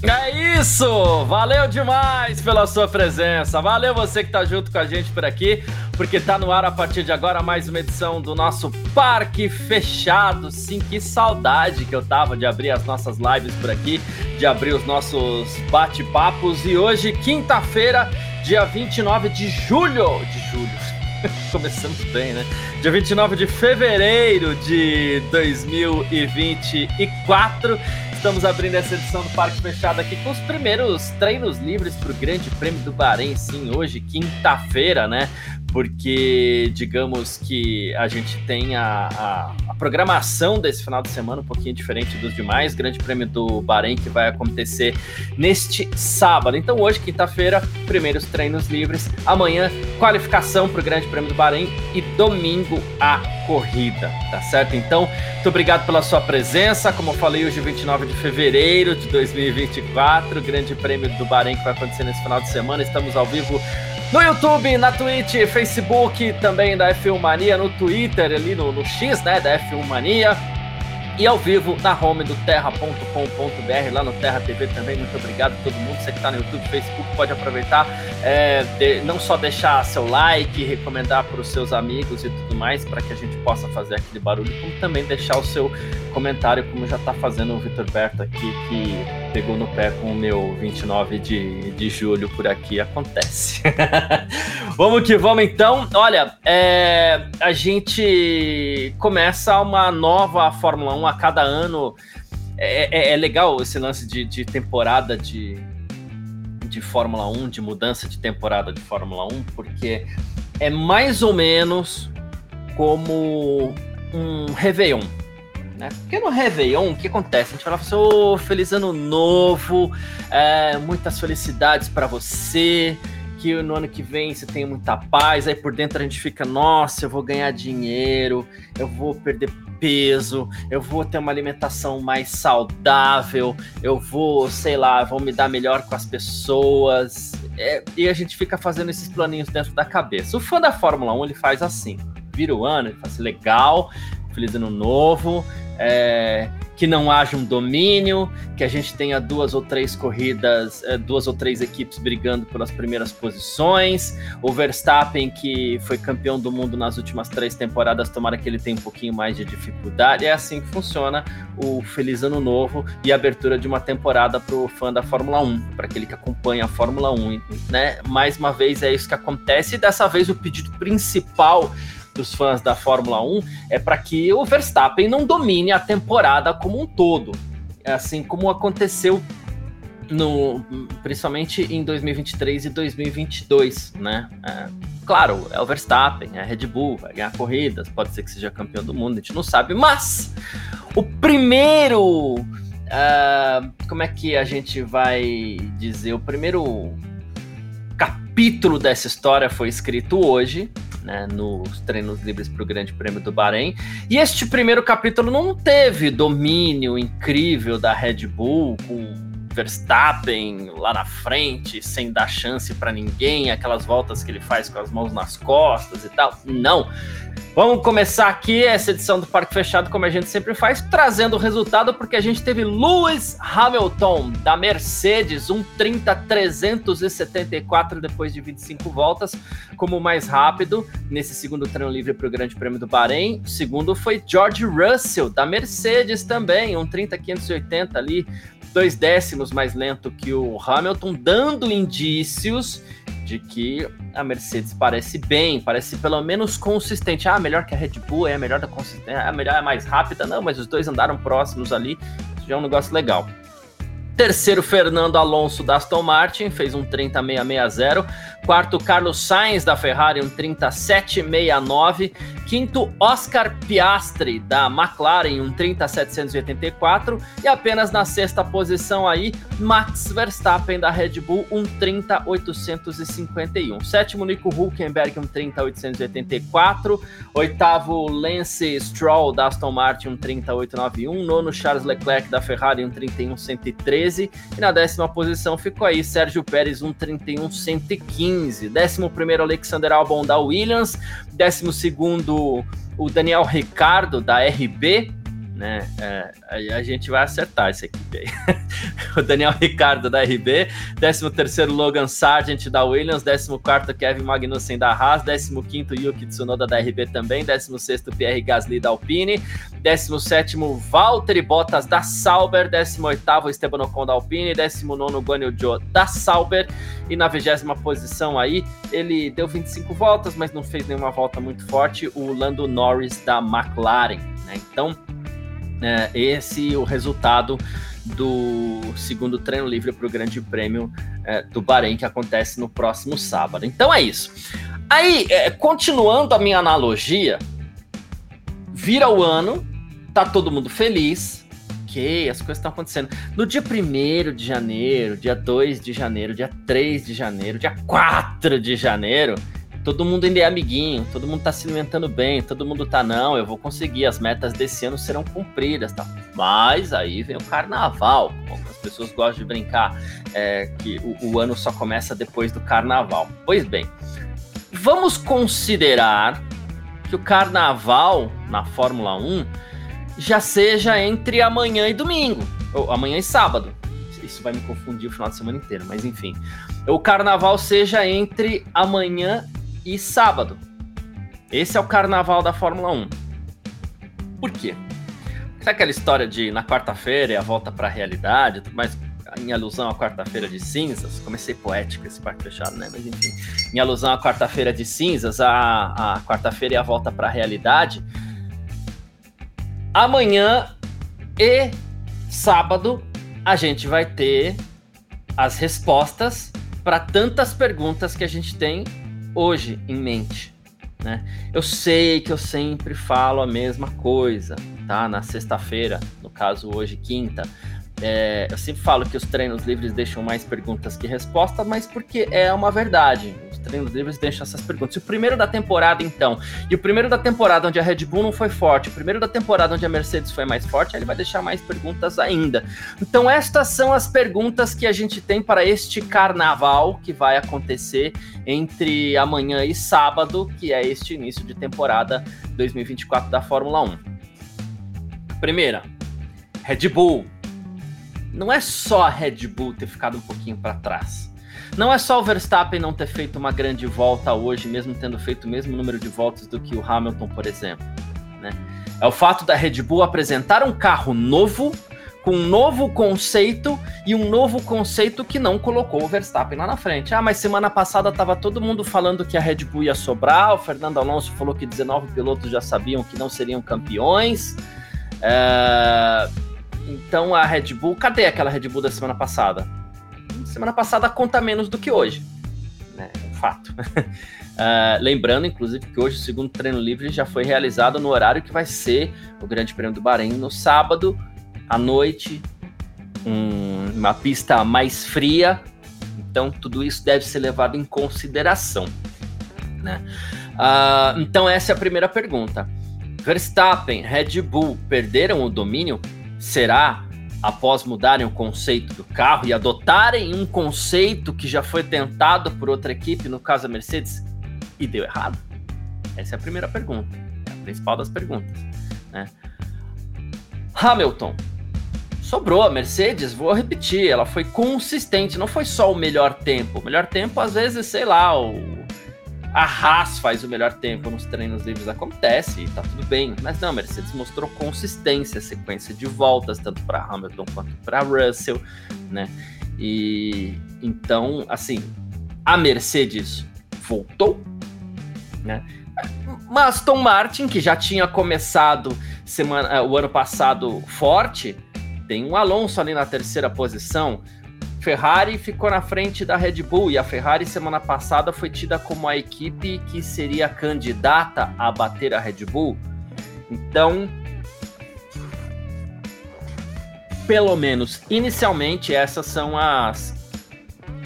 É isso! Valeu demais pela sua presença. Valeu você que tá junto com a gente por aqui, porque tá no ar a partir de agora mais uma edição do nosso Parque Fechado. Sim, que saudade que eu tava de abrir as nossas lives por aqui, de abrir os nossos bate-papos. E hoje, quinta-feira, dia 29 de julho. De julho. Começamos bem, né? Dia 29 de fevereiro de 2024. Estamos abrindo essa edição do Parque Fechado aqui com os primeiros treinos livres para o Grande Prêmio do Bahrein, sim, hoje, quinta-feira, né? Porque, digamos que a gente tem a, a, a, programação desse final de semana um pouquinho diferente dos demais. Grande Prêmio do Bahrein que vai acontecer neste sábado. Então, hoje, quinta-feira, primeiros treinos livres. Amanhã, qualificação para o Grande Prêmio do Bahrein e domingo a corrida, tá certo? Então, muito obrigado pela sua presença. Como eu falei, hoje, 29 de fevereiro de 2024, Grande Prêmio do Bahrein que vai acontecer nesse final de semana. Estamos ao vivo no YouTube, na Twitch, Facebook, também da F1 Mania, no Twitter, ali no, no X, né, da F1 Mania e ao vivo na home do terra.com.br, lá no Terra TV também. Muito obrigado a todo mundo. Você que está no YouTube, Facebook, pode aproveitar. É, de, não só deixar seu like, recomendar para os seus amigos e tudo mais, para que a gente possa fazer aquele barulho, como também deixar o seu comentário, como já está fazendo o Vitor Berto aqui, que pegou no pé com o meu 29 de, de julho por aqui. Acontece. vamos que vamos então. Olha, é, a gente começa uma nova Fórmula 1 a cada ano. É, é, é legal esse lance de, de, temporada de, de Fórmula 1, de mudança de temporada de Fórmula 1, porque é mais ou menos como um Réveillon. Né? Porque no Réveillon, o que acontece? A gente fala assim, oh, feliz ano novo, é, muitas felicidades para você, que no ano que vem você tenha muita paz, aí por dentro a gente fica, nossa, eu vou ganhar dinheiro, eu vou perder peso, eu vou ter uma alimentação mais saudável, eu vou, sei lá, vou me dar melhor com as pessoas. É, e a gente fica fazendo esses planinhos dentro da cabeça. O fã da Fórmula 1 ele faz assim: vira o ano, ele faz assim, legal, feliz ano novo, é, que não haja um domínio, que a gente tenha duas ou três corridas, é, duas ou três equipes brigando pelas primeiras posições. O Verstappen, que foi campeão do mundo nas últimas três temporadas, tomara que ele tenha um pouquinho mais de dificuldade. É assim que funciona o Feliz Ano Novo e a abertura de uma temporada para o fã da Fórmula 1, para aquele que acompanha a Fórmula 1. Né? Mais uma vez é isso que acontece, e dessa vez o pedido principal dos fãs da Fórmula 1 é para que o Verstappen não domine a temporada como um todo, assim como aconteceu no, principalmente em 2023 e 2022, né? É, claro, é o Verstappen, é a Red Bull, vai ganhar corridas, pode ser que seja campeão do mundo, a gente não sabe, mas o primeiro. Uh, como é que a gente vai dizer? O primeiro capítulo dessa história foi escrito hoje, né, nos treinos livres para o Grande Prêmio do Bahrein. E este primeiro capítulo não teve domínio incrível da Red Bull com Verstappen lá na frente, sem dar chance para ninguém, aquelas voltas que ele faz com as mãos nas costas e tal. Não. Vamos começar aqui essa edição do Parque Fechado, como a gente sempre faz, trazendo o resultado, porque a gente teve Lewis Hamilton, da Mercedes, 1:30.374 depois de 25 voltas, como mais rápido nesse segundo treino livre para o Grande Prêmio do Bahrein. O segundo foi George Russell, da Mercedes também, 1:30.580 ali, dois décimos mais lento que o Hamilton, dando indícios de que a Mercedes parece bem, parece pelo menos consistente. Ah, melhor que a Red Bull, é a melhor da consistência, é a melhor, é mais rápida. Não, mas os dois andaram próximos ali, isso já é um negócio legal. Terceiro, Fernando Alonso da Aston Martin, fez um 30.660, Quarto, Carlos Sainz da Ferrari, um 3769. Quinto, Oscar Piastri da McLaren, um 30784. E apenas na sexta posição aí, Max Verstappen da Red Bull, um 30851. Sétimo, Nico Hulkenberg, um 30884. Oitavo, Lance Stroll da Aston Martin, um 30891. Nono, Charles Leclerc da Ferrari, um 31113. E na décima posição ficou aí Sérgio Pérez, um 31115. 15. 11 Alexander Albon da Williams, 12 o Daniel Ricardo da RB, né? É, a, gente vai acertar esse equipe aí. o Daniel Ricardo da RB, 13 terceiro Logan Sargent da Williams, 14 quarto Kevin Magnussen da Haas, 15 quinto Yuki Tsunoda da RB também, 16 sexto Pierre Gasly da Alpine, 17 Valtteri Bottas da Sauber, 18 oitavo Esteban Ocon da Alpine, 19 Guan Yu Zhou da Sauber e na vigésima posição aí ele deu 25 voltas, mas não fez nenhuma volta muito forte, o Lando Norris da McLaren, né? Então é, esse o resultado do segundo treino livre para o Grande Prêmio é, do Bahrein, que acontece no próximo sábado. Então é isso. Aí, é, continuando a minha analogia, vira o ano, tá todo mundo feliz, ok, as coisas estão acontecendo. No dia 1 de janeiro, dia 2 de janeiro, dia 3 de janeiro, dia 4 de janeiro, todo mundo ainda é amiguinho, todo mundo tá se alimentando bem, todo mundo tá, não, eu vou conseguir, as metas desse ano serão cumpridas, tá? Mas aí vem o carnaval, algumas pessoas gostam de brincar é, que o, o ano só começa depois do carnaval. Pois bem, vamos considerar que o carnaval na Fórmula 1 já seja entre amanhã e domingo, ou amanhã e sábado. Isso vai me confundir o final de semana inteiro, mas enfim. O carnaval seja entre amanhã e sábado. Esse é o carnaval da Fórmula 1. Por quê? Sabe aquela história de na quarta-feira é a volta para a realidade, mas em alusão à quarta-feira de cinzas, comecei poético esse parque fechado, né? Mas enfim, em alusão à quarta-feira de cinzas, a, a quarta-feira é a volta para a realidade. Amanhã e sábado a gente vai ter as respostas para tantas perguntas que a gente tem hoje em mente. Né? Eu sei que eu sempre falo a mesma coisa, tá? Na sexta-feira, no caso hoje, quinta. É, eu sempre falo que os treinos livres deixam mais perguntas que respostas, mas porque é uma verdade. Os treinos livres deixam essas perguntas. E o primeiro da temporada, então, e o primeiro da temporada onde a Red Bull não foi forte, o primeiro da temporada onde a Mercedes foi mais forte, ele vai deixar mais perguntas ainda. Então, estas são as perguntas que a gente tem para este carnaval que vai acontecer entre amanhã e sábado, que é este início de temporada 2024 da Fórmula 1. Primeira, Red Bull não é só a Red Bull ter ficado um pouquinho para trás. Não é só o Verstappen não ter feito uma grande volta hoje, mesmo tendo feito o mesmo número de voltas do que o Hamilton, por exemplo. Né? É o fato da Red Bull apresentar um carro novo, com um novo conceito e um novo conceito que não colocou o Verstappen lá na frente. Ah, mas semana passada estava todo mundo falando que a Red Bull ia sobrar, o Fernando Alonso falou que 19 pilotos já sabiam que não seriam campeões. É então a Red Bull, cadê aquela Red Bull da semana passada? Semana passada conta menos do que hoje, né? É um fato. uh, lembrando, inclusive, que hoje o segundo treino livre já foi realizado no horário que vai ser o Grande Prêmio do Bahrein no sábado à noite, um, uma pista mais fria. Então tudo isso deve ser levado em consideração, né? Uh, então essa é a primeira pergunta. Verstappen, Red Bull perderam o domínio? será após mudarem o conceito do carro e adotarem um conceito que já foi tentado por outra equipe, no caso a Mercedes, e deu errado? Essa é a primeira pergunta, é a principal das perguntas. Né? Hamilton. Sobrou a Mercedes, vou repetir, ela foi consistente, não foi só o melhor tempo. O melhor tempo, às vezes, sei lá, o a Haas faz o melhor tempo nos treinos livres, acontece e tá tudo bem. Mas não, a Mercedes mostrou consistência, sequência de voltas, tanto para Hamilton quanto para Russell, né? E então, assim, a Mercedes voltou, né? Mas Tom Martin, que já tinha começado semana, o ano passado forte, tem um Alonso ali na terceira posição. Ferrari ficou na frente da Red Bull e a Ferrari semana passada foi tida como a equipe que seria candidata a bater a Red Bull. Então, pelo menos inicialmente, essas são as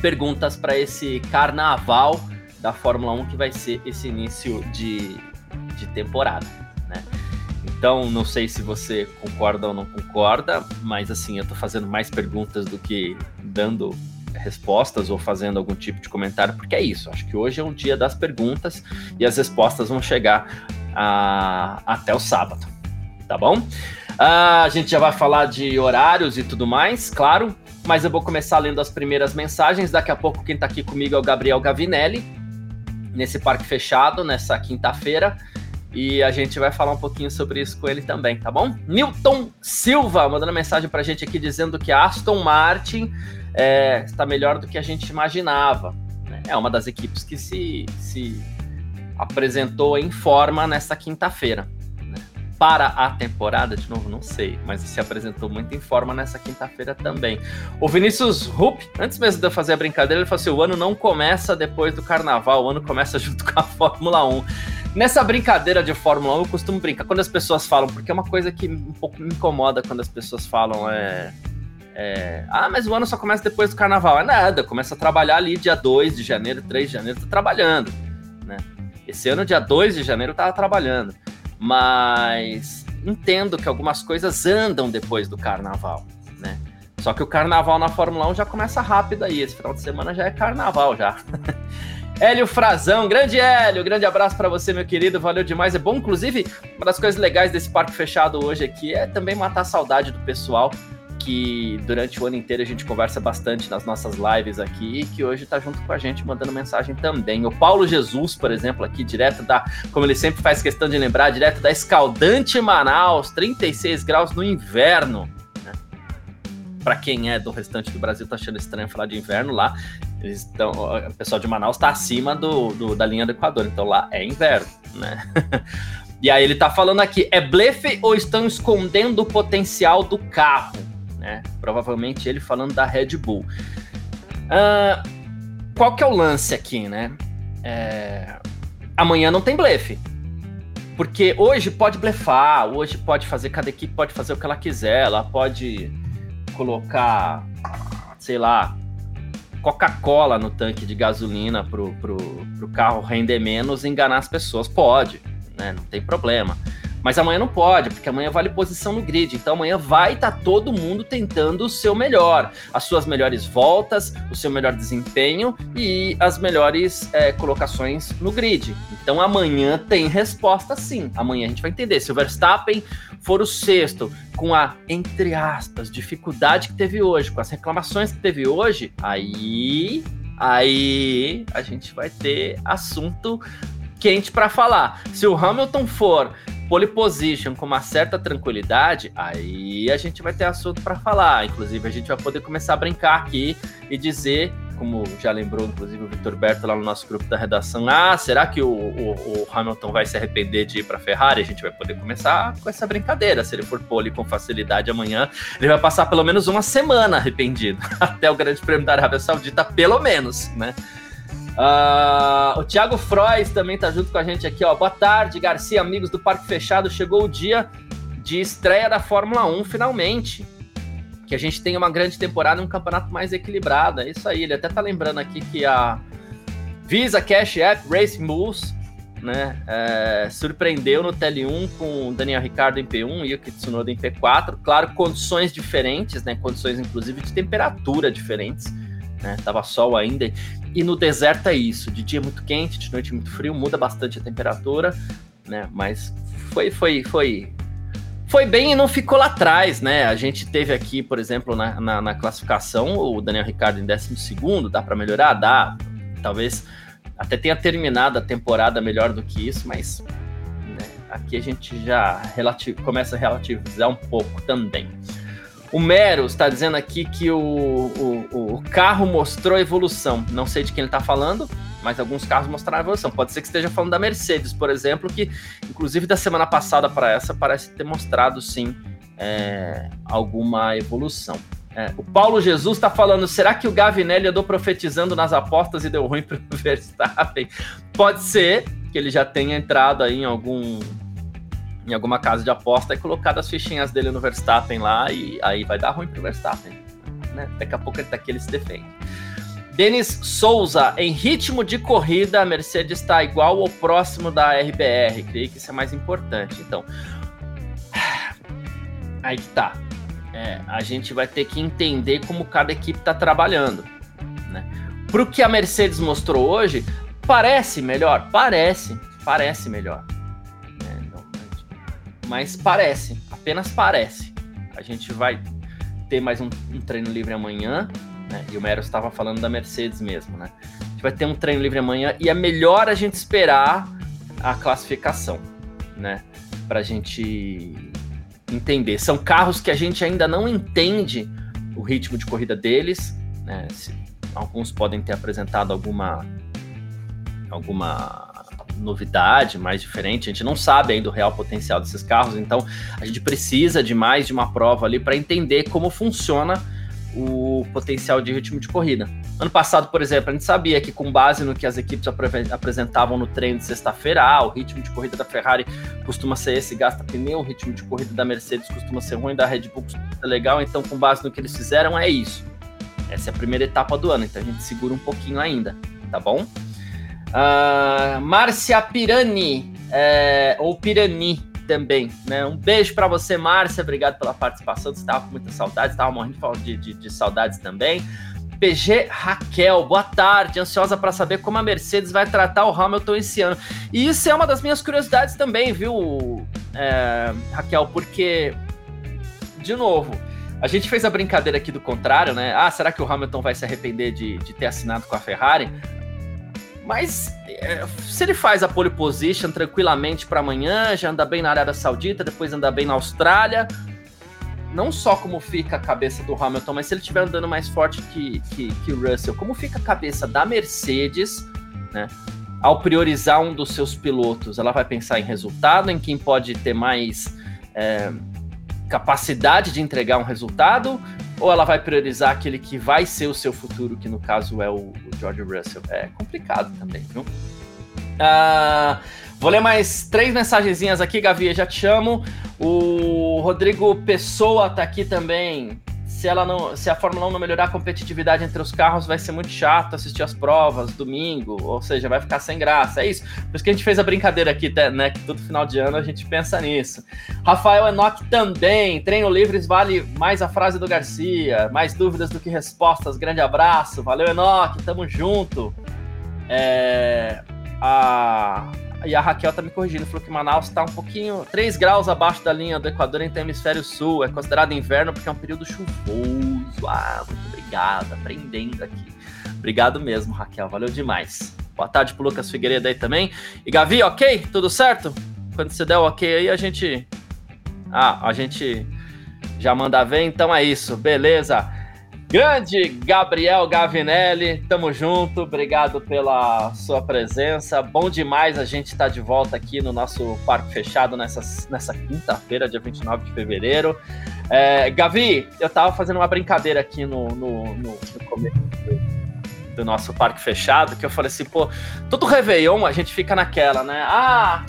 perguntas para esse carnaval da Fórmula 1 que vai ser esse início de, de temporada? Então, não sei se você concorda ou não concorda, mas assim, eu tô fazendo mais perguntas do que dando respostas ou fazendo algum tipo de comentário, porque é isso. Acho que hoje é um dia das perguntas e as respostas vão chegar a, até o sábado, tá bom? Uh, a gente já vai falar de horários e tudo mais, claro, mas eu vou começar lendo as primeiras mensagens. Daqui a pouco, quem tá aqui comigo é o Gabriel Gavinelli, nesse parque fechado, nessa quinta-feira. E a gente vai falar um pouquinho sobre isso com ele também, tá bom? Newton Silva mandando mensagem pra gente aqui dizendo que a Aston Martin é, está melhor do que a gente imaginava. Né? É uma das equipes que se, se apresentou em forma nessa quinta-feira. Né? Para a temporada, de novo, não sei, mas se apresentou muito em forma nessa quinta-feira também. O Vinícius Rupp, antes mesmo de eu fazer a brincadeira, ele falou assim: o ano não começa depois do carnaval, o ano começa junto com a Fórmula 1. Nessa brincadeira de Fórmula 1, eu costumo brincar quando as pessoas falam, porque é uma coisa que um pouco me incomoda quando as pessoas falam, é. É, ah, mas o ano só começa depois do carnaval. É nada, começa a trabalhar ali dia 2 de janeiro, 3 de janeiro, tá trabalhando. Né? Esse ano, dia 2 de janeiro, eu tava trabalhando. Mas entendo que algumas coisas andam depois do carnaval, né? Só que o carnaval na Fórmula 1 já começa rápido aí. Esse final de semana já é carnaval já. Hélio Frazão, grande Hélio, grande abraço para você, meu querido, valeu demais. É bom, inclusive, uma das coisas legais desse parque fechado hoje aqui é também matar a saudade do pessoal que durante o ano inteiro a gente conversa bastante nas nossas lives aqui e que hoje está junto com a gente mandando mensagem também. O Paulo Jesus, por exemplo, aqui direto da, como ele sempre faz questão de lembrar, direto da escaldante Manaus, 36 graus no inverno. Para quem é do restante do Brasil, tá achando estranho falar de inverno lá. Eles estão, o pessoal de Manaus está acima do, do, da linha do Equador, então lá é inverno, né? e aí ele tá falando aqui, é blefe ou estão escondendo o potencial do carro? Né? Provavelmente ele falando da Red Bull. Uh, qual que é o lance aqui, né? É... Amanhã não tem blefe. Porque hoje pode blefar, hoje pode fazer, cada equipe pode fazer o que ela quiser, ela pode colocar, sei lá, Coca-Cola no tanque de gasolina pro, pro, pro carro render menos e enganar as pessoas. Pode, né? Não tem problema. Mas amanhã não pode, porque amanhã vale posição no grid. Então amanhã vai estar tá todo mundo tentando o seu melhor, as suas melhores voltas, o seu melhor desempenho e as melhores é, colocações no grid. Então amanhã tem resposta sim. Amanhã a gente vai entender. Se o Verstappen for o sexto, com a, entre aspas, dificuldade que teve hoje, com as reclamações que teve hoje, aí. Aí a gente vai ter assunto quente para falar. Se o Hamilton for pole position com uma certa tranquilidade, aí a gente vai ter assunto para falar. Inclusive, a gente vai poder começar a brincar aqui e dizer, como já lembrou, inclusive, o Vitor Berto lá no nosso grupo da redação: ah, será que o, o, o Hamilton vai se arrepender de ir para Ferrari? A gente vai poder começar com essa brincadeira. Se ele for pole com facilidade amanhã, ele vai passar pelo menos uma semana arrependido, até o Grande Prêmio da Arábia Saudita, pelo menos, né? Uh, o Thiago Frois também tá junto com a gente aqui, ó. Boa tarde, Garcia, amigos do Parque Fechado. Chegou o dia de estreia da Fórmula 1, finalmente. Que a gente tem uma grande temporada e um campeonato mais equilibrado. É isso aí. Ele até tá lembrando aqui que a Visa Cash App Racing Bulls né, é, surpreendeu no TL1 com o Daniel Ricardo em P1 e o Kitsunoda em P4. Claro, condições diferentes, né? Condições inclusive de temperatura diferentes. Né? Tava sol ainda. E no deserto é isso, de dia muito quente, de noite muito frio, muda bastante a temperatura, né? Mas foi, foi, foi, foi bem e não ficou lá atrás, né? A gente teve aqui, por exemplo, na, na, na classificação, o Daniel Ricardo em 12 dá para melhorar? Dá. Talvez até tenha terminado a temporada melhor do que isso, mas né, aqui a gente já começa a relativizar um pouco também. O Mero está dizendo aqui que o, o, o, carro mostrou evolução. Não sei de quem ele está falando, mas alguns carros mostraram evolução. Pode ser que esteja falando da Mercedes, por exemplo, que inclusive da semana passada para essa parece ter mostrado sim é, alguma evolução. É, o Paulo Jesus está falando: será que o Gavinelli andou profetizando nas apostas e deu ruim para o Verstappen? Pode ser que ele já tenha entrado aí em algum em alguma casa de aposta e colocado as fichinhas dele no Verstappen lá e aí vai dar ruim para o Verstappen. Né? Daqui a pouco ele tá ele se defende. Denis Souza, em ritmo de corrida, a Mercedes está igual ou próximo da RBR. Creio que isso é mais importante. Então, aí que tá. É, a gente vai ter que entender como cada equipe está trabalhando. Né? Para o que a Mercedes mostrou hoje, parece melhor? Parece, parece melhor. Mas parece, apenas parece. A gente vai ter mais um, um treino livre amanhã né? E o Mero estava falando da Mercedes mesmo, né? A gente vai ter um treino livre amanhã e é melhor a gente esperar a classificação, né? Para a gente entender. São carros que a gente ainda não entende o ritmo de corrida deles, né? Se, alguns podem ter apresentado alguma alguma novidade mais diferente, a gente não sabe ainda o real potencial desses carros, então a gente precisa de mais de uma prova ali para entender como funciona o potencial de ritmo de corrida. Ano passado, por exemplo, a gente sabia que com base no que as equipes apresentavam no treino de sexta-feira, ah, o ritmo de corrida da Ferrari costuma ser esse, gasta pneu, o ritmo de corrida da Mercedes costuma ser ruim, da Red Bull legal, então com base no que eles fizeram é isso. Essa é a primeira etapa do ano, então a gente segura um pouquinho ainda, tá bom? Uh, Márcia Pirani, é, ou Pirani, também, né? Um beijo para você, Márcia. Obrigado pela participação. Você estava com muita saudade, estava morrendo de, de, de saudades também. PG Raquel, boa tarde, ansiosa para saber como a Mercedes vai tratar o Hamilton esse ano. E isso é uma das minhas curiosidades também, viu, é, Raquel? Porque, de novo, a gente fez a brincadeira aqui do contrário, né? Ah, será que o Hamilton vai se arrepender de, de ter assinado com a Ferrari? Mas é, se ele faz a pole position tranquilamente para amanhã, já anda bem na Arábia Saudita, depois anda bem na Austrália, não só como fica a cabeça do Hamilton, mas se ele estiver andando mais forte que, que, que, o Russell, como fica a cabeça da Mercedes, né? Ao priorizar um dos seus pilotos, ela vai pensar em resultado, em quem pode ter mais é, capacidade de entregar um resultado, ou ela vai priorizar aquele que vai ser o seu futuro, que no caso é o, o George Russell? É complicado também, viu? Uh, vou ler mais três mensagenzinhas aqui, Gavi, já te chamo. O Rodrigo Pessoa tá aqui também se ela não, se a Fórmula 1 não melhorar a competitividade entre os carros, vai ser muito chato assistir as provas domingo, ou seja, vai ficar sem graça. É isso. Por isso que a gente fez a brincadeira aqui, né? Que todo final de ano a gente pensa nisso. Rafael Enoch também. Treino livres vale mais a frase do Garcia. Mais dúvidas do que respostas. Grande abraço. Valeu, Enoch. Tamo junto. É, a e a Raquel tá me corrigindo, falou que Manaus está um pouquinho, 3 graus abaixo da linha do Equador entre o hemisfério sul. É considerado inverno porque é um período chuvoso. Ah, muito obrigado, aprendendo aqui. Obrigado mesmo, Raquel, valeu demais. Boa tarde pro Lucas Figueiredo aí também. E Gavi, ok? Tudo certo? Quando você der o ok aí, a gente. Ah, a gente já manda ver, então é isso, beleza. Grande Gabriel Gavinelli, tamo junto, obrigado pela sua presença. Bom demais a gente estar tá de volta aqui no nosso Parque Fechado nessa, nessa quinta-feira, dia 29 de fevereiro. É, Gavi, eu tava fazendo uma brincadeira aqui no, no, no, no começo do, do nosso Parque Fechado, que eu falei assim, pô, todo Réveillon a gente fica naquela, né? Ah,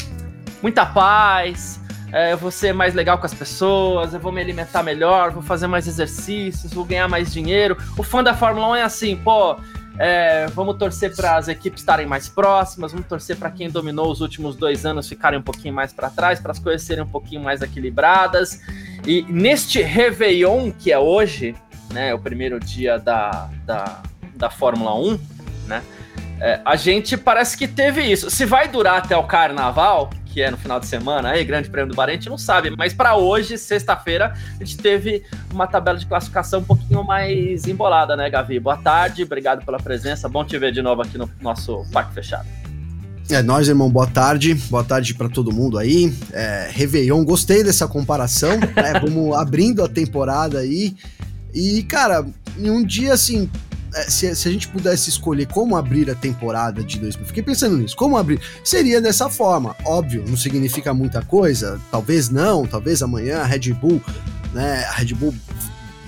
muita paz, é, eu vou ser mais legal com as pessoas, eu vou me alimentar melhor, vou fazer mais exercícios, vou ganhar mais dinheiro. O fã da Fórmula 1 é assim, pô, é, vamos torcer para as equipes estarem mais próximas, vamos torcer para quem dominou os últimos dois anos ficarem um pouquinho mais para trás, para as coisas serem um pouquinho mais equilibradas. E neste Réveillon, que é hoje, né, o primeiro dia da, da, da Fórmula 1, né, é, a gente parece que teve isso. Se vai durar até o carnaval, que é no final de semana, aí, Grande Prêmio do Bahrein, a gente não sabe. Mas para hoje, sexta-feira, a gente teve uma tabela de classificação um pouquinho mais embolada, né, Gavi? Boa tarde, obrigado pela presença. Bom te ver de novo aqui no nosso Parque Fechado. É nós, irmão. Boa tarde. Boa tarde para todo mundo aí. É, Réveillon, gostei dessa comparação. Né? Vamos abrindo a temporada aí. E, cara, em um dia assim, se, se, a gente pudesse escolher como abrir a temporada de 2000, fiquei pensando nisso, como abrir, seria dessa forma. Óbvio, não significa muita coisa, talvez não, talvez amanhã a Red Bull, né, a Red Bull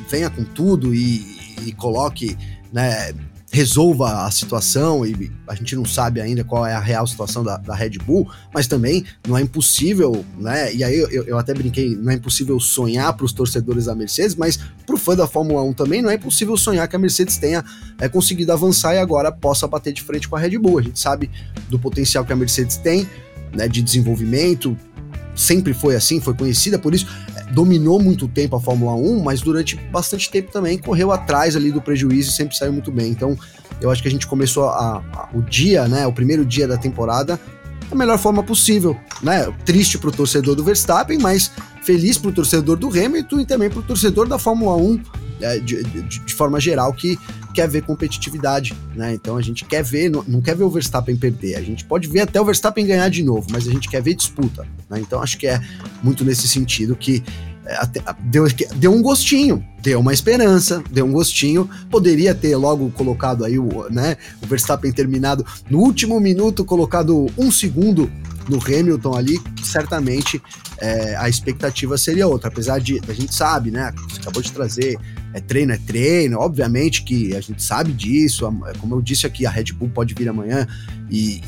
venha com tudo e, e coloque, né, resolva a situação e a gente não sabe ainda qual é a real situação da, da Red Bull, mas também não é impossível, né? E aí eu, eu até brinquei, não é impossível sonhar para os torcedores da Mercedes, mas para o fã da Fórmula 1 também não é impossível sonhar que a Mercedes tenha é, conseguido avançar e agora possa bater de frente com a Red Bull. A gente sabe do potencial que a Mercedes tem, né, de desenvolvimento, sempre foi assim, foi conhecida por isso, dominou muito tempo a Fórmula 1, mas durante bastante tempo também correu atrás ali do prejuízo e sempre saiu muito bem. Então, eu acho que a gente começou a, a, o dia, né, o primeiro dia da temporada da melhor forma possível, né? Triste pro torcedor do Verstappen, mas feliz pro torcedor do Hamilton e também pro torcedor da Fórmula 1 é, de, de, de, forma geral que quer ver competitividade, né? Então a gente quer ver, não, não, quer ver o Verstappen perder, a gente pode ver até o Verstappen ganhar de novo, mas a gente quer ver disputa, né? Então acho que é muito nesse sentido que é, até, deu, deu um gostinho, deu uma esperança, deu um gostinho. Poderia ter logo colocado aí o, né, o Verstappen terminado no último minuto, colocado um segundo no Hamilton ali, certamente é, a expectativa seria outra. Apesar de a gente sabe, né? Você acabou de trazer é treino, é treino. Obviamente que a gente sabe disso. Como eu disse aqui, a Red Bull pode vir amanhã e,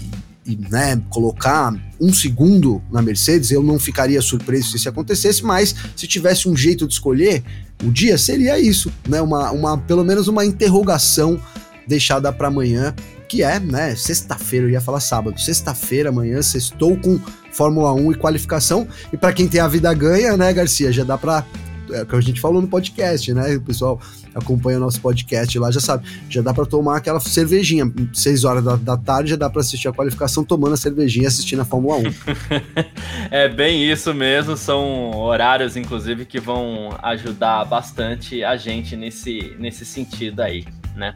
e né, colocar um segundo na Mercedes, eu não ficaria surpreso se isso acontecesse, mas se tivesse um jeito de escolher o dia, seria isso, né? Uma, uma, pelo menos uma interrogação deixada para amanhã, que é, né, sexta-feira, eu ia falar sábado, sexta-feira, amanhã, sextou com Fórmula 1 e qualificação, e para quem tem a vida ganha, né, Garcia, já dá para é o que a gente falou no podcast, né? O pessoal acompanha o nosso podcast lá, já sabe. Já dá para tomar aquela cervejinha. Seis horas da, da tarde já dá para assistir a qualificação tomando a cervejinha e assistindo a Fórmula 1. é bem isso mesmo. São horários, inclusive, que vão ajudar bastante a gente nesse, nesse sentido aí, né?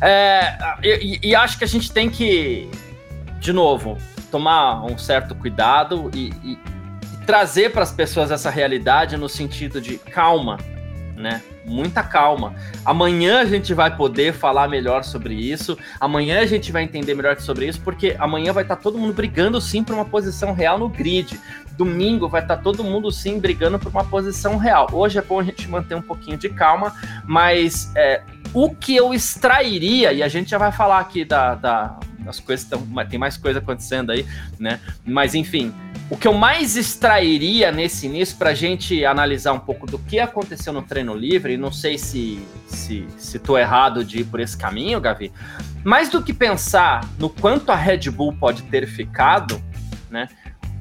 É, e, e acho que a gente tem que, de novo, tomar um certo cuidado e, e trazer para as pessoas essa realidade no sentido de calma, né? Muita calma. Amanhã a gente vai poder falar melhor sobre isso. Amanhã a gente vai entender melhor sobre isso, porque amanhã vai estar tá todo mundo brigando sim por uma posição real no grid. Domingo vai estar tá todo mundo sim brigando por uma posição real. Hoje é bom a gente manter um pouquinho de calma, mas é, o que eu extrairia, e a gente já vai falar aqui da, da as coisas estão. Tem mais coisa acontecendo aí, né? Mas enfim, o que eu mais extrairia nesse início para a gente analisar um pouco do que aconteceu no treino livre, não sei se, se, se tô errado de ir por esse caminho, Gavi, mais do que pensar no quanto a Red Bull pode ter ficado, né?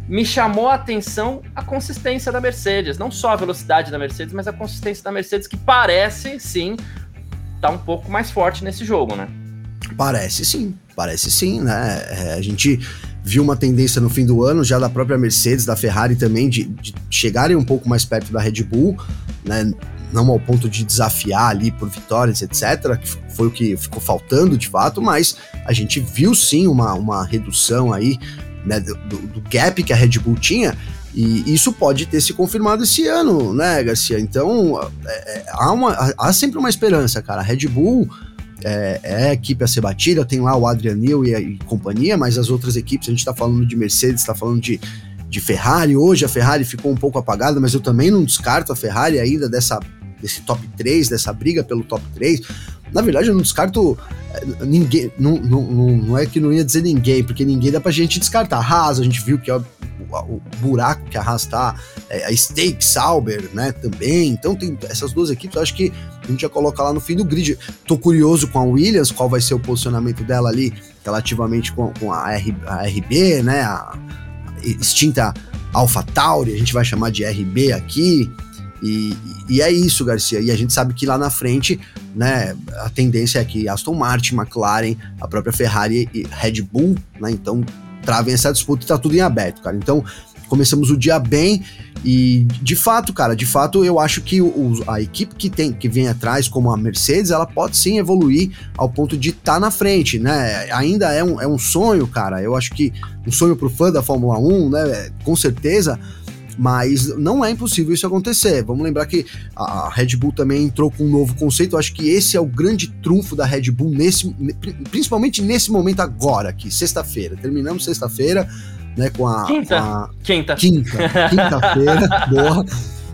Me chamou a atenção a consistência da Mercedes, não só a velocidade da Mercedes, mas a consistência da Mercedes que parece sim tá um pouco mais forte nesse jogo, né? Parece sim, parece sim, né? É, a gente viu uma tendência no fim do ano, já da própria Mercedes, da Ferrari também, de, de chegarem um pouco mais perto da Red Bull, né? Não ao ponto de desafiar ali por vitórias, etc., que foi o que ficou faltando de fato, mas a gente viu sim uma, uma redução aí né, do, do gap que a Red Bull tinha, e isso pode ter se confirmado esse ano, né, Garcia? Então, é, é há, uma, há sempre uma esperança, cara. A Red Bull é, é, a equipe a ser batida, tem lá o Adrian Newey e, e, companhia, mas as outras equipes, a gente está falando de Mercedes, está falando de, de Ferrari. Hoje a Ferrari ficou um pouco apagada, mas eu também não descarto a Ferrari ainda dessa, desse top 3, dessa briga pelo top 3. Na verdade, eu não descarto é, ninguém. Não, não, não é que não ia dizer ninguém, porque ninguém dá pra gente descartar. A Haas, a gente viu que é o, o buraco que a Haas tá. É, a Stake Sauber, né? Também. Então, tem essas duas equipes, acho que a gente já coloca lá no fim do grid. Tô curioso com a Williams, qual vai ser o posicionamento dela ali relativamente com, com a, R, a RB, né? A extinta Alpha Tauri, a gente vai chamar de RB aqui. E, e é isso, Garcia. E a gente sabe que lá na frente, né, a tendência é que Aston Martin, McLaren, a própria Ferrari e Red Bull, né, então travem essa disputa e tá tudo em aberto, cara. Então, começamos o dia bem e de fato, cara, de fato eu acho que o, a equipe que tem que vem atrás, como a Mercedes, ela pode sim evoluir ao ponto de estar tá na frente, né? Ainda é um, é um sonho, cara. Eu acho que um sonho pro fã da Fórmula 1, né? Com certeza. Mas não é impossível isso acontecer. Vamos lembrar que a Red Bull também entrou com um novo conceito. Eu acho que esse é o grande trunfo da Red Bull, nesse, principalmente nesse momento agora, aqui, sexta-feira. Terminamos sexta-feira né, com a... Quinta. A, quinta. Quinta. Quinta-feira, boa.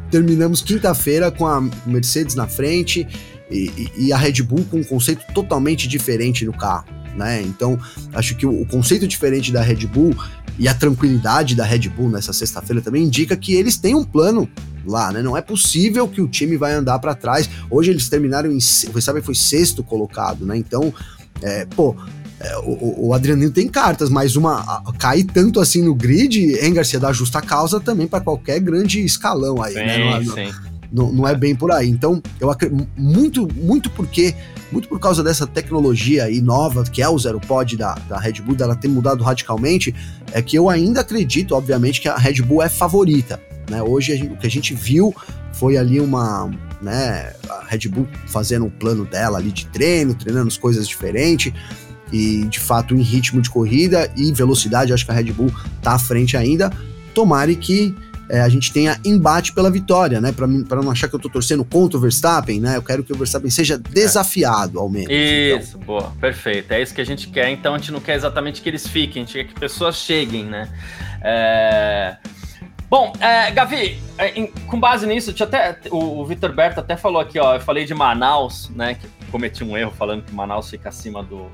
terminamos quinta-feira com a Mercedes na frente e, e, a Red Bull com um conceito totalmente diferente no carro. Né? Então, acho que o, o conceito diferente da Red Bull e a tranquilidade da Red Bull nessa sexta-feira também indica que eles têm um plano lá, né? Não é possível que o time vai andar para trás. Hoje eles terminaram em, você sabe, foi sexto colocado, né? Então, é, pô, é, o, o Adrianinho tem cartas, mas uma a, cair tanto assim no grid, hein, Garcia, dá justa causa também para qualquer grande escalão aí, sim, né? Não, é, sim. Não, não, é bem por aí. Então, eu acredito muito, muito porque, muito por causa dessa tecnologia aí nova, que é o Zero Pod da, da Red Bull, dela ter mudado radicalmente, é que eu ainda acredito, obviamente, que a Red Bull é favorita. Né? Hoje, gente, o que a gente viu foi ali uma, né, a Red Bull fazendo um plano dela ali de treino, treinando as coisas diferentes e de fato em ritmo de corrida e velocidade, acho que a Red Bull tá à frente ainda. Tomare que é, a gente tenha embate pela vitória, né? Para não achar que eu tô torcendo contra o Verstappen, né? Eu quero que o Verstappen seja desafiado, ao menos. Isso, então. boa, perfeito. É isso que a gente quer. Então a gente não quer exatamente que eles fiquem, a gente quer que pessoas cheguem, né? É... Bom, é, Gavi, é, em, com base nisso, até, o, o Vitor Berto até falou aqui, ó, eu falei de Manaus, né, que cometi um erro falando que Manaus fica acima do,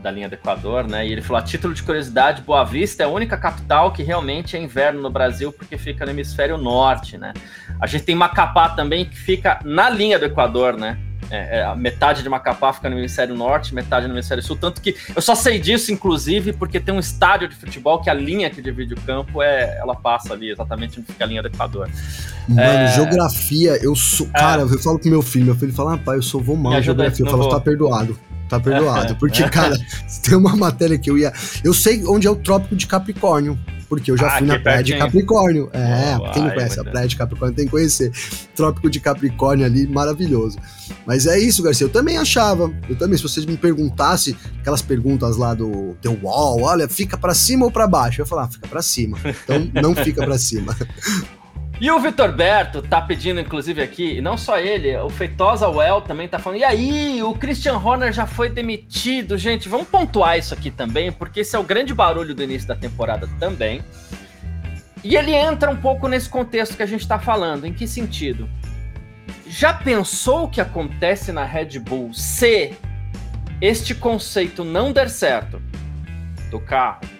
da linha do Equador, né? E ele falou: a título de curiosidade, Boa Vista é a única capital que realmente é inverno no Brasil, porque fica no hemisfério norte, né? A gente tem Macapá também, que fica na linha do Equador, né? É, é, a metade de Macapá fica no hemisfério norte, metade no hemisfério sul. Tanto que eu só sei disso, inclusive, porque tem um estádio de futebol que a linha que divide o campo é, ela passa ali exatamente onde fica a linha do Equador. Mano, é... geografia, eu sou. Cara, é. eu falo pro meu filho, meu filho fala, ah, pai, eu sou vou mal geografia. Eu falo, tá perdoado tá perdoado. Porque, cara, tem uma matéria que eu ia. Eu sei onde é o Trópico de Capricórnio. Porque eu já ah, fui na praia de Capricórnio. É, oh, quem não conhece a praia de Capricórnio tem que conhecer. Trópico de Capricórnio ali, maravilhoso. Mas é isso, Garcia. Eu também achava. Eu também, se vocês me perguntassem aquelas perguntas lá do teu wall, olha, fica para cima ou para baixo? Eu ia falar, ah, fica para cima. Então não fica para cima. E o Vitor Berto tá pedindo, inclusive, aqui, e não só ele, o Feitosa Well também tá falando. E aí, o Christian Horner já foi demitido, gente. Vamos pontuar isso aqui também, porque esse é o grande barulho do início da temporada também. E ele entra um pouco nesse contexto que a gente tá falando. Em que sentido? Já pensou o que acontece na Red Bull se este conceito não der certo do carro?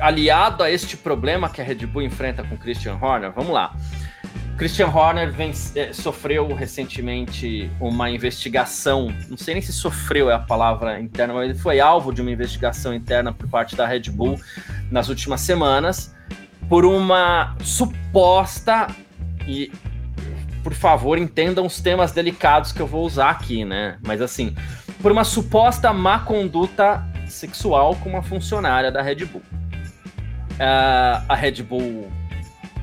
Aliado a este problema que a Red Bull enfrenta com Christian Horner, vamos lá. Christian Horner vem, é, sofreu recentemente uma investigação, não sei nem se sofreu é a palavra interna, mas ele foi alvo de uma investigação interna por parte da Red Bull nas últimas semanas por uma suposta e por favor entendam os temas delicados que eu vou usar aqui, né? Mas assim, por uma suposta má conduta sexual com uma funcionária da Red Bull a, a Red Bull,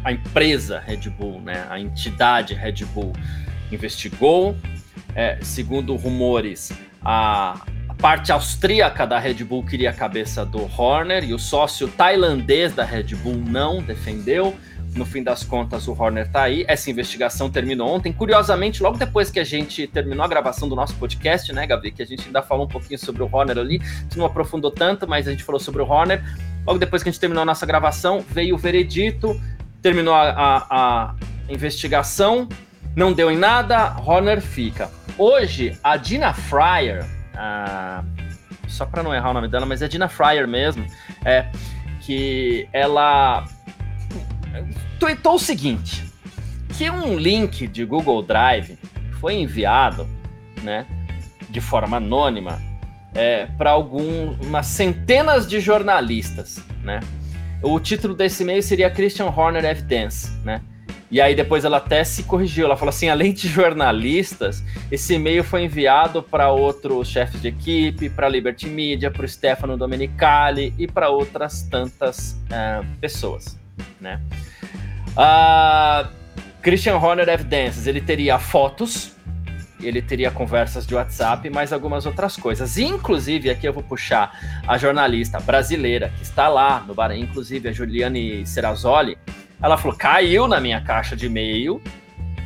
a empresa Red Bull, né, a entidade Red Bull investigou. É, segundo rumores, a parte austríaca da Red Bull queria a cabeça do Horner e o sócio tailandês da Red Bull não defendeu. No fim das contas, o Horner tá aí. Essa investigação terminou ontem. Curiosamente, logo depois que a gente terminou a gravação do nosso podcast, né, Gabi? Que a gente ainda falou um pouquinho sobre o Horner ali. Gente não aprofundou tanto, mas a gente falou sobre o Horner. Logo depois que a gente terminou a nossa gravação, veio o veredito, terminou a, a, a investigação, não deu em nada, Horner fica. Hoje, a Dina Fryer, a... só para não errar o nome dela, mas é Dina Fryer mesmo, é que ela tweetou o seguinte: que um link de Google Drive foi enviado, né, de forma anônima, é, para algumas centenas de jornalistas, né? O título desse e-mail seria Christian Horner Evidence, né? E aí depois ela até se corrigiu, ela falou assim, além de jornalistas, esse e-mail foi enviado para outros chefes de equipe, para Liberty Media, para o Stefano Domenicali e para outras tantas uh, pessoas, né? Uh, Christian Horner Evidences, ele teria fotos, ele teria conversas de WhatsApp, mais algumas outras coisas. Inclusive, aqui eu vou puxar a jornalista brasileira que está lá no Bahrein, inclusive a Juliane Serrazoli. Ela falou: caiu na minha caixa de e-mail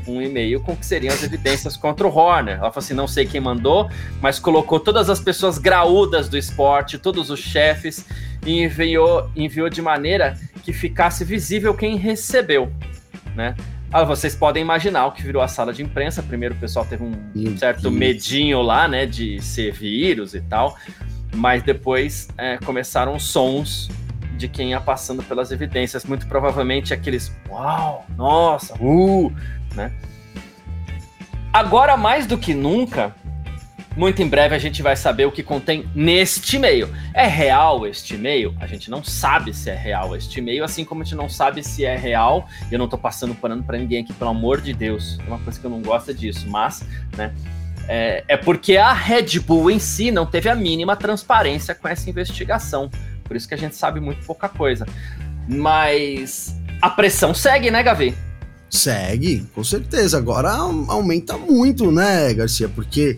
um e-mail com que seriam as evidências contra o Horner. Ela falou assim: não sei quem mandou, mas colocou todas as pessoas graúdas do esporte, todos os chefes, e enviou, enviou de maneira que ficasse visível quem recebeu. né? Ah, vocês podem imaginar o que virou a sala de imprensa. Primeiro o pessoal teve um Meu certo Deus. medinho lá, né, de ser vírus e tal, mas depois é, começaram sons de quem ia passando pelas evidências, muito provavelmente aqueles uau, nossa, uh, né? Agora mais do que nunca, muito em breve a gente vai saber o que contém neste e-mail. É real este e-mail? A gente não sabe se é real este e-mail, assim como a gente não sabe se é real. Eu não tô passando pano para ninguém aqui, pelo amor de Deus. É uma coisa que eu não gosto disso, mas, né? É, é porque a Red Bull em si não teve a mínima transparência com essa investigação. Por isso que a gente sabe muito pouca coisa. Mas a pressão segue, né, Gavi? Segue, com certeza. Agora aumenta muito, né, Garcia? Porque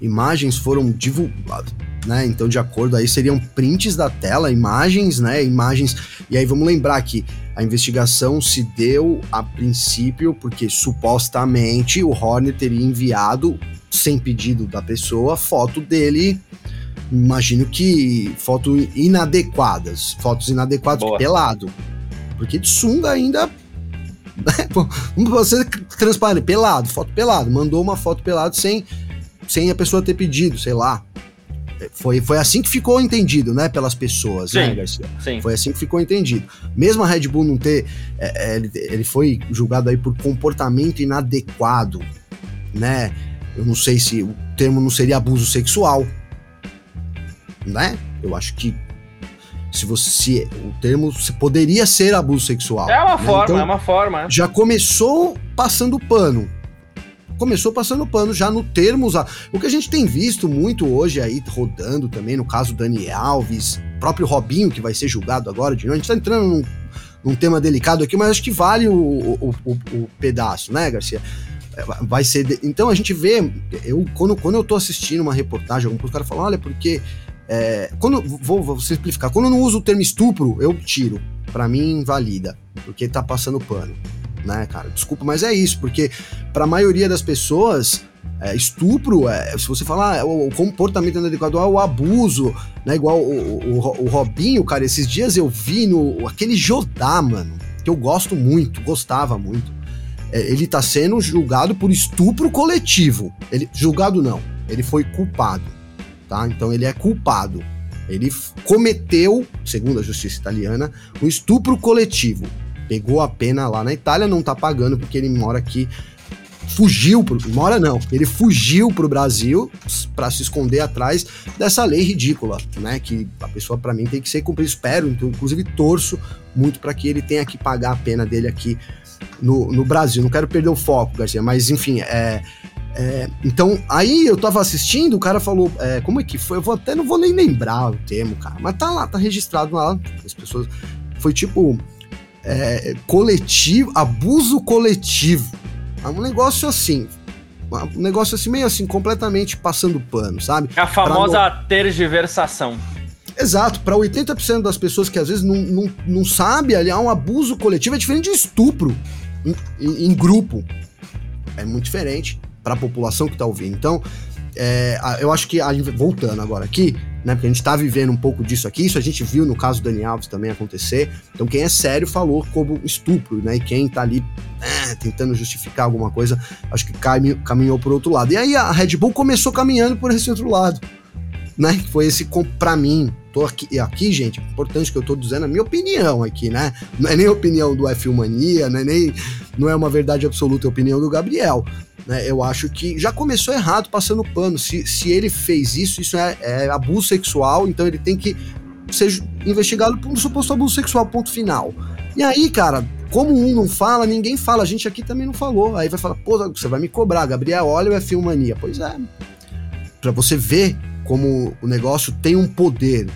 imagens foram divulgadas, né? Então, de acordo aí, seriam prints da tela, imagens, né? Imagens. E aí vamos lembrar que a investigação se deu a princípio porque supostamente o Horner teria enviado, sem pedido da pessoa, foto dele. Imagino que fotos inadequadas, fotos inadequadas Boa. pelado. Porque de sunga ainda? Você transparente, pelado, foto pelado, mandou uma foto pelado sem sem a pessoa ter pedido, sei lá. Foi, foi assim que ficou entendido, né, pelas pessoas, né, sim, né, Garcia? Sim. Foi assim que ficou entendido. Mesmo a Red Bull não ter. É, é, ele, ele foi julgado aí por comportamento inadequado, né? Eu não sei se o termo não seria abuso sexual, né? Eu acho que se você se o termo se poderia ser abuso sexual. É uma né? forma, então, é uma forma. Já começou passando pano começou passando pano já no termo usado. O que a gente tem visto muito hoje aí, rodando também, no caso Dani Alves, próprio Robinho, que vai ser julgado agora de novo. A gente tá entrando num, num tema delicado aqui, mas acho que vale o, o, o, o pedaço, né, Garcia? É, vai ser. De... Então a gente vê. Eu, quando, quando eu tô assistindo uma reportagem, algum cara fala, olha, porque. É, quando vou, vou, simplificar, quando eu não uso o termo estupro, eu tiro. Para mim, invalida, porque tá passando pano né, cara? Desculpa, mas é isso, porque para a maioria das pessoas, é, estupro, é, se você falar ah, o, o, comportamento inadequado, é o abuso, né? Igual o, o, o, Robinho, cara, esses dias eu vi no aquele Jodá, mano, que eu gosto muito, gostava muito. É, ele tá sendo julgado por estupro coletivo. Ele julgado não, ele foi culpado, tá? Então ele é culpado. Ele cometeu, segundo a justiça italiana, um estupro coletivo pegou a pena lá na Itália, não tá pagando porque ele mora aqui. Fugiu, pro, mora não, ele fugiu pro Brasil para se esconder atrás dessa lei ridícula, né? Que a pessoa, para mim, tem que ser cumprida. Espero, então, inclusive, torço muito para que ele tenha que pagar a pena dele aqui no, no Brasil. Não quero perder o foco, Garcia, mas enfim, é, é, então, aí eu tava assistindo, o cara falou, é, como é que foi? Eu vou, até não vou nem lembrar o termo, cara, mas tá lá, tá registrado lá, as pessoas. Foi tipo, é, coletivo, abuso coletivo. É um negócio assim, um negócio assim, meio assim, completamente passando pano, sabe? É a famosa no... tergiversação. Exato, para 80% das pessoas que às vezes não, não, não sabe, ali há um abuso coletivo, é diferente de estupro em, em, em grupo. É muito diferente para a população que está ouvindo. Então, é, eu acho que, voltando agora aqui, né? Porque a gente tá vivendo um pouco disso aqui, isso a gente viu no caso do Dani Alves também acontecer. Então, quem é sério falou como estupro, né? E quem tá ali é, tentando justificar alguma coisa, acho que caminhou por outro lado. E aí a Red Bull começou caminhando por esse outro lado, né? Que foi esse, para mim, tô aqui, aqui, gente, importante que eu tô dizendo a minha opinião aqui, né? Não é nem opinião do F1 Mania, não é nem não é uma verdade absoluta, é a opinião do Gabriel. Né? Eu acho que já começou errado passando pano. Se, se ele fez isso, isso é, é abuso sexual, então ele tem que ser investigado por um suposto abuso sexual, ponto final. E aí, cara, como um não fala, ninguém fala. A gente aqui também não falou. Aí vai falar, pô, você vai me cobrar, Gabriel, olha o F1 Mania. Pois é. Pra você ver como o negócio tem um poder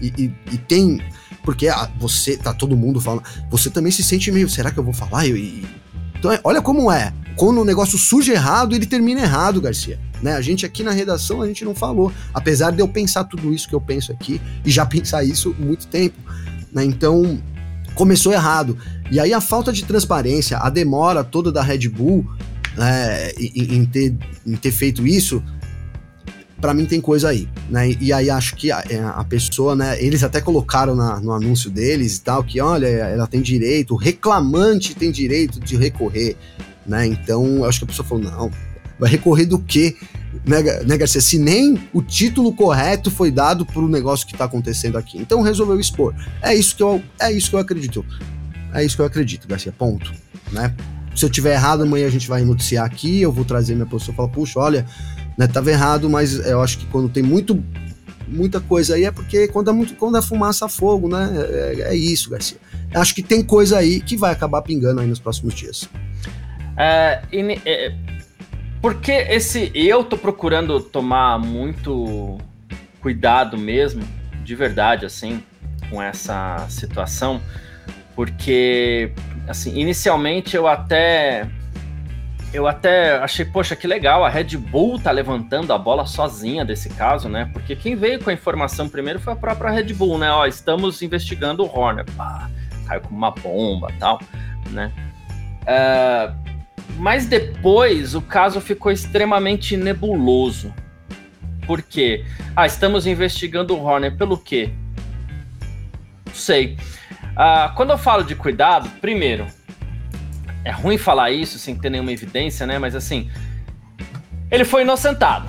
e, e, e tem. Porque ah, você, tá todo mundo falando, você também se sente meio, será que eu vou falar? E, então, é, olha como é. Quando o negócio surge errado, ele termina errado, Garcia. Né? A gente aqui na redação, a gente não falou. Apesar de eu pensar tudo isso que eu penso aqui, e já pensar isso muito tempo. Né? Então, começou errado. E aí a falta de transparência, a demora toda da Red Bull né, em, em, ter, em ter feito isso, para mim tem coisa aí, né? E, aí acho que a, é, a, pessoa, né? Eles até colocaram na, no anúncio deles e tal que, olha, ela tem direito, o reclamante tem direito de recorrer, né? Então acho que a pessoa falou, não, vai recorrer do quê? Né, né, Garcia? Se nem o título correto foi dado pro negócio que tá acontecendo aqui. Então resolveu expor. É isso que eu, é isso que eu acredito. É isso que eu acredito, Garcia. Ponto. Né? Se eu tiver errado, amanhã a gente vai noticiar aqui, eu vou trazer minha posição e falar, puxa, olha, né, tava errado, mas eu acho que quando tem muito muita coisa aí é porque quando é muito quando é fumaça fogo, né? É, é isso, Garcia. Acho que tem coisa aí que vai acabar pingando aí nos próximos dias. É, é, porque esse eu tô procurando tomar muito cuidado mesmo, de verdade, assim, com essa situação, porque assim, inicialmente eu até eu até achei, poxa, que legal, a Red Bull tá levantando a bola sozinha desse caso, né? Porque quem veio com a informação primeiro foi a própria Red Bull, né? Ó, estamos investigando o Horner. Pá, caiu como uma bomba tal, né? Uh, mas depois o caso ficou extremamente nebuloso. Por quê? Ah, estamos investigando o Horner pelo quê? Não sei. Uh, quando eu falo de cuidado, primeiro, é ruim falar isso sem ter nenhuma evidência, né? Mas assim, ele foi inocentado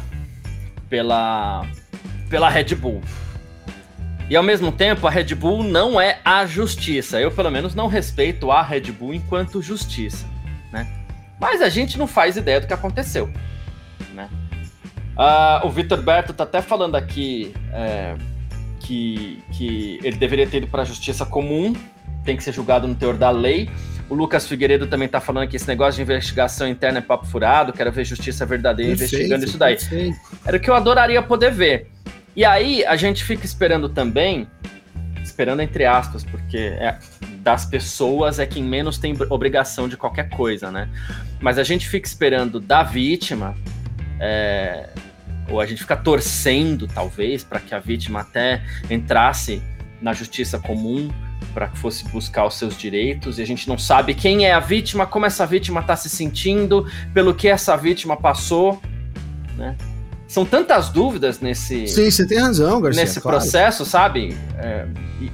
pela, pela Red Bull. E ao mesmo tempo, a Red Bull não é a justiça. Eu, pelo menos, não respeito a Red Bull enquanto justiça, né? Mas a gente não faz ideia do que aconteceu, né? Uh, o Vitor Berto tá até falando aqui é, que, que ele deveria ter ido para a justiça comum, tem que ser julgado no teor da lei. O Lucas Figueiredo também tá falando que esse negócio de investigação interna é papo furado, quero ver justiça verdadeira perfeito, investigando isso daí. Perfeito. Era o que eu adoraria poder ver. E aí a gente fica esperando também, esperando entre aspas, porque é, das pessoas é quem menos tem obrigação de qualquer coisa, né? Mas a gente fica esperando da vítima, é, ou a gente fica torcendo, talvez, para que a vítima até entrasse na justiça comum para que fosse buscar os seus direitos e a gente não sabe quem é a vítima, como essa vítima está se sentindo, pelo que essa vítima passou, né? São tantas dúvidas nesse. Sim, você tem razão, Garcia. Nesse claro. processo, sabe? É,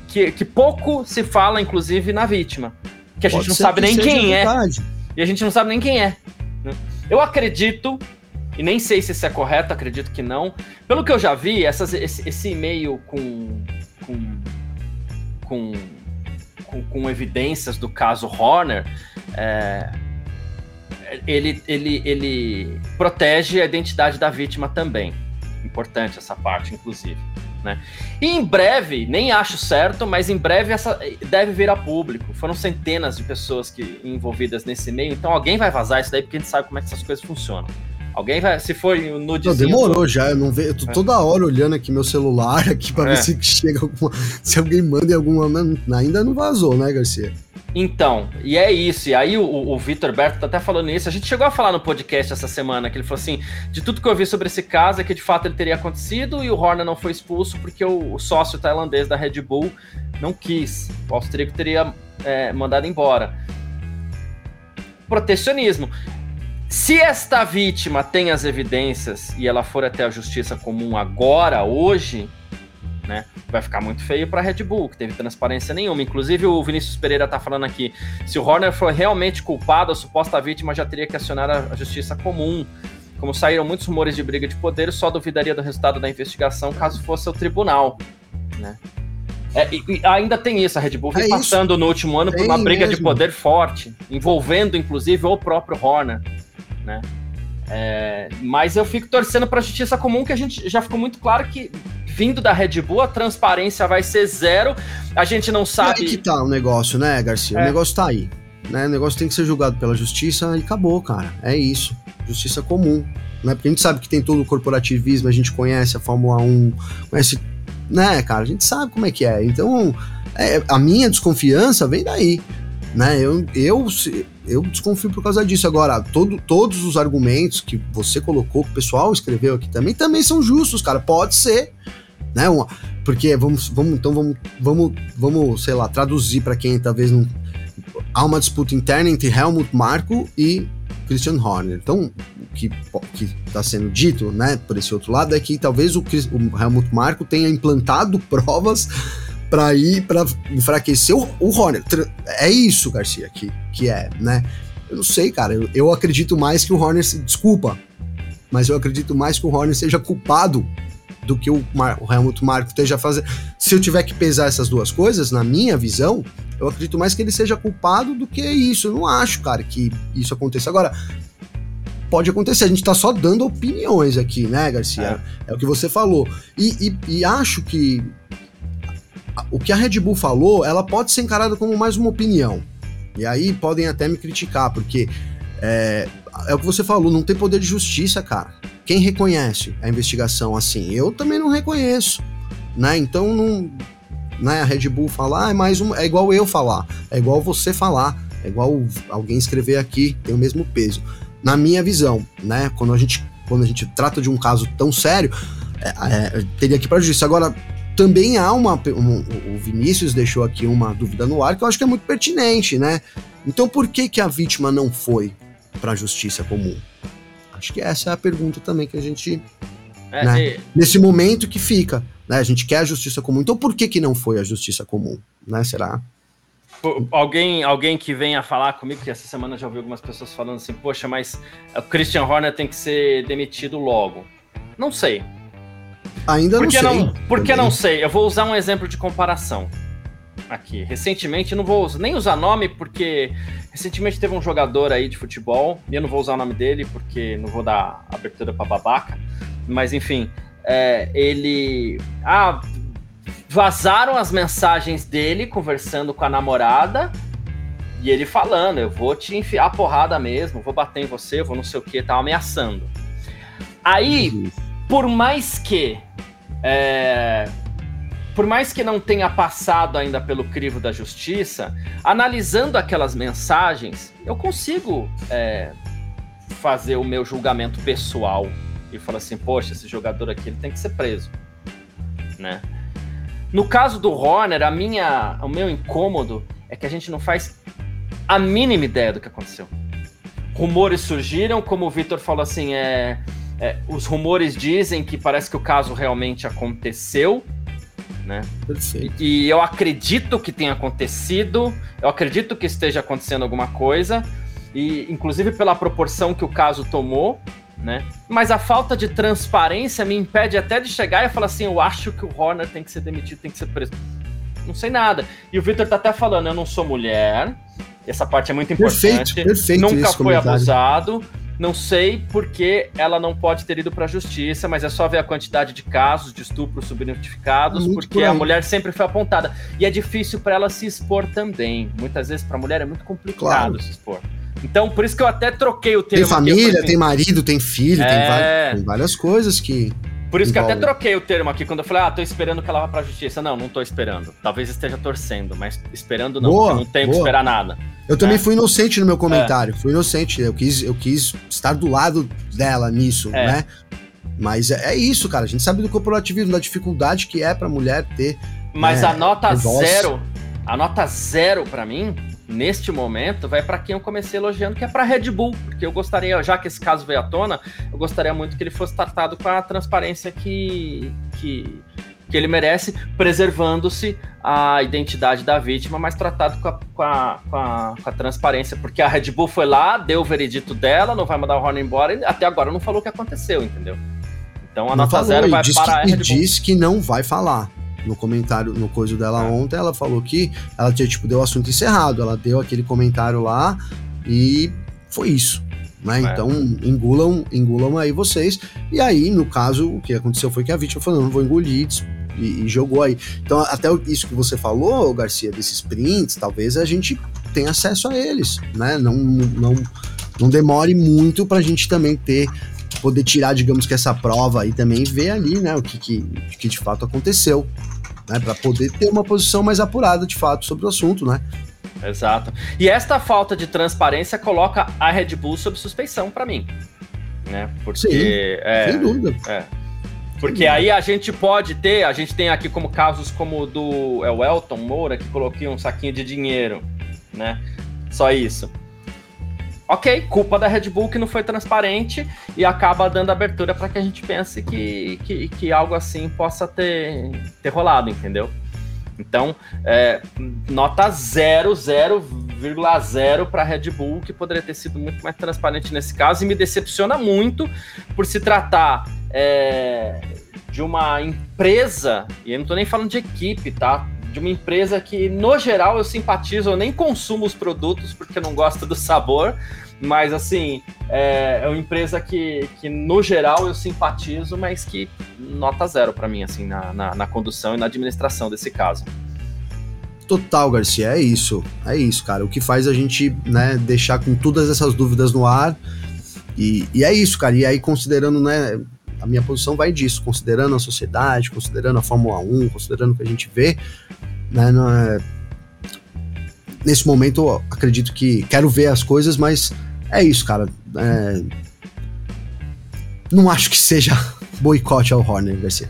que, que pouco se fala, inclusive, na vítima. Que a Pode gente não sabe que nem quem é. E a gente não sabe nem quem é. Né? Eu acredito, e nem sei se isso é correto, acredito que não. Pelo que eu já vi, essas, esse, esse e-mail com, com, com com, com evidências do caso Horner, é, ele, ele, ele protege a identidade da vítima também. Importante essa parte, inclusive. Né? E em breve, nem acho certo, mas em breve essa deve vir a público. Foram centenas de pessoas que envolvidas nesse meio, então alguém vai vazar isso daí porque a gente sabe como é que essas coisas funcionam. Alguém vai, se for no Não, demorou já, eu não vejo, eu tô é. toda hora olhando aqui meu celular aqui para é. ver se chega alguma, se alguém manda alguma, ainda não vazou, né, Garcia? Então, e é isso. E aí o, o Vitor Berto tá até falando isso. A gente chegou a falar no podcast essa semana que ele falou assim: de tudo que eu vi sobre esse caso é que de fato ele teria acontecido e o Horner não foi expulso porque o, o sócio tailandês da Red Bull não quis. O austríaco teria é, mandado embora. Protecionismo. Se esta vítima tem as evidências e ela for até a justiça comum agora, hoje, né, vai ficar muito feio para a Red Bull, que teve transparência nenhuma. Inclusive, o Vinícius Pereira está falando aqui: se o Horner for realmente culpado, a suposta vítima já teria que acionar a justiça comum. Como saíram muitos rumores de briga de poder, só duvidaria do resultado da investigação caso fosse o tribunal. Né? É, e, e ainda tem isso, a Red Bull vem é passando no último ano por uma briga mesmo. de poder forte, envolvendo inclusive o próprio Horner né? É, mas eu fico torcendo para a justiça comum, que a gente já ficou muito claro que vindo da Red Bull a transparência vai ser zero. A gente não sabe. E aí que tá o negócio, né, Garcia? É. O negócio tá aí. Né? O negócio tem que ser julgado pela justiça e acabou, cara. É isso. Justiça comum. Né? Porque a gente sabe que tem todo o corporativismo, a gente conhece a Fórmula 1, conhece. Né, cara? A gente sabe como é que é. Então, é, a minha desconfiança vem daí. Né? Eu, eu, eu desconfio por causa disso. Agora, todo, todos os argumentos que você colocou, que o pessoal escreveu aqui também, também são justos, cara. Pode ser, né? Uma, porque vamos, vamos, então vamos, vamos, vamos, sei lá, traduzir para quem talvez não. Há uma disputa interna entre Helmut Marko e Christian Horner. Então, que que está sendo dito, né, por esse outro lado, é que talvez o, o Helmut Marko tenha implantado provas para ir para enfraquecer o, o Horner. É isso, Garcia, que, que é, né? Eu não sei, cara. Eu, eu acredito mais que o Horner. Desculpa, mas eu acredito mais que o Horner seja culpado do que o, Mar, o Helmut Marko esteja fazendo. Se eu tiver que pesar essas duas coisas, na minha visão, eu acredito mais que ele seja culpado do que isso. Eu não acho, cara, que isso aconteça. Agora, pode acontecer, a gente tá só dando opiniões aqui, né, Garcia? É, é o que você falou. E, e, e acho que o que a Red Bull falou, ela pode ser encarada como mais uma opinião. E aí podem até me criticar, porque é, é o que você falou, não tem poder de justiça, cara. Quem reconhece a investigação assim? Eu também não reconheço, né? Então não, né? A Red Bull falar ah, é mais um, é igual eu falar, é igual você falar, é igual alguém escrever aqui, tem o mesmo peso. Na minha visão, né? Quando a gente quando a gente trata de um caso tão sério, é, é, teria que para justiça. Agora, também há uma. Um, o Vinícius deixou aqui uma dúvida no ar que eu acho que é muito pertinente, né? Então por que, que a vítima não foi para a justiça comum? Acho que essa é a pergunta também que a gente. É, né? e... Nesse momento que fica. Né? A gente quer a justiça comum. Então por que, que não foi a justiça comum? Né? Será? Alguém, alguém que venha falar comigo, que essa semana já ouvi algumas pessoas falando assim, poxa, mas o Christian Horner tem que ser demitido logo. Não sei. Ainda por não sei. Não, por que não sei? Eu vou usar um exemplo de comparação aqui. Recentemente, não vou nem usar nome, porque recentemente teve um jogador aí de futebol, e eu não vou usar o nome dele, porque não vou dar abertura pra babaca, mas enfim, é, ele. Ah, vazaram as mensagens dele conversando com a namorada. E ele falando, eu vou te enfiar a porrada mesmo, vou bater em você, vou não sei o que, tá ameaçando. Aí, por mais que é, por mais que não tenha passado ainda pelo crivo da justiça, analisando aquelas mensagens, eu consigo é, fazer o meu julgamento pessoal e falar assim, poxa, esse jogador aqui ele tem que ser preso, né? No caso do Horner, a minha, o meu incômodo é que a gente não faz a mínima ideia do que aconteceu. Rumores surgiram, como o Vitor falou assim, é, é, os rumores dizem que parece que o caso realmente aconteceu, né? Perfeito. E, e eu acredito que tenha acontecido, eu acredito que esteja acontecendo alguma coisa, e inclusive pela proporção que o caso tomou, né? Mas a falta de transparência me impede até de chegar e falar assim, eu acho que o Horner tem que ser demitido, tem que ser preso. Não sei nada. E o Victor tá até falando, eu não sou mulher. Essa parte é muito importante. Perfeito, perfeito Nunca foi abusado. Não sei porque ela não pode ter ido para a justiça, mas é só ver a quantidade de casos de estupro subnotificados, muito porque a mulher sempre foi apontada. E é difícil para ela se expor também. Muitas vezes para a mulher é muito complicado claro. se expor. Então, por isso que eu até troquei o termo. Tem família, tem marido, tem filho, é... tem, tem várias coisas que. Por isso que até troquei o termo aqui quando eu falei, ah, tô esperando que ela vá pra justiça. Não, não tô esperando. Talvez esteja torcendo, mas esperando não, boa, não tenho boa. que esperar nada. Eu também é. fui inocente no meu comentário. É. Fui inocente. Eu quis, eu quis estar do lado dela nisso, é. né? Mas é, é, isso, cara. A gente sabe do corporativismo, da dificuldade que é pra mulher ter. Mas né, a nota zero, a nota zero para mim, neste momento, vai para quem eu comecei elogiando, que é para Red Bull, porque eu gostaria, já que esse caso veio à tona, eu gostaria muito que ele fosse tratado com a transparência que, que, que ele merece, preservando-se a identidade da vítima, mas tratado com a, com, a, com, a, com a, transparência, porque a Red Bull foi lá, deu o veredito dela, não vai mandar o Horner embora, e até agora não falou o que aconteceu, entendeu? Então a não nota falou, zero vai para que, a Red Bull. E diz que não vai falar no comentário, no coisa dela ontem, ela falou que ela tinha, tipo, deu o assunto encerrado. Ela deu aquele comentário lá e foi isso. Né? É. Então, engulam, engulam aí vocês. E aí, no caso, o que aconteceu foi que a vítima falou: não, vou engolir, e, e, jogou aí. Então, até isso que você falou, Garcia, desses prints, talvez a gente tenha acesso a eles, né? Não, não, não demore muito pra gente também ter poder tirar, digamos que essa prova aí também e ver ali, né, o que, que, que de fato aconteceu né, para poder ter uma posição mais apurada de fato sobre o assunto, né? Exato. E esta falta de transparência coloca a Red Bull sob suspeição para mim, né? Porque Sim, é, sem dúvida. É, porque aí a gente pode ter, a gente tem aqui como casos como o do é o Elton Moura que coloquei um saquinho de dinheiro, né? Só isso. Ok, culpa da Red Bull que não foi transparente e acaba dando abertura para que a gente pense que, que, que, algo assim possa ter, ter rolado, entendeu? Então, é, nota 0, 0,0 para a Red Bull, que poderia ter sido muito mais transparente nesse caso, e me decepciona muito por se tratar é, de uma empresa, e eu não estou nem falando de equipe, tá? De uma empresa que, no geral, eu simpatizo, eu nem consumo os produtos porque não gosto do sabor, mas assim, é, é uma empresa que, que, no geral, eu simpatizo, mas que nota zero para mim, assim, na, na, na condução e na administração desse caso. Total, Garcia, é isso. É isso, cara. O que faz a gente né, deixar com todas essas dúvidas no ar. E, e é isso, cara. E aí, considerando, né? A minha posição vai disso, considerando a sociedade, considerando a Fórmula 1, considerando o que a gente vê, né? É... Nesse momento, acredito que quero ver as coisas, mas é isso, cara. É... Não acho que seja boicote ao Horner, Garcia.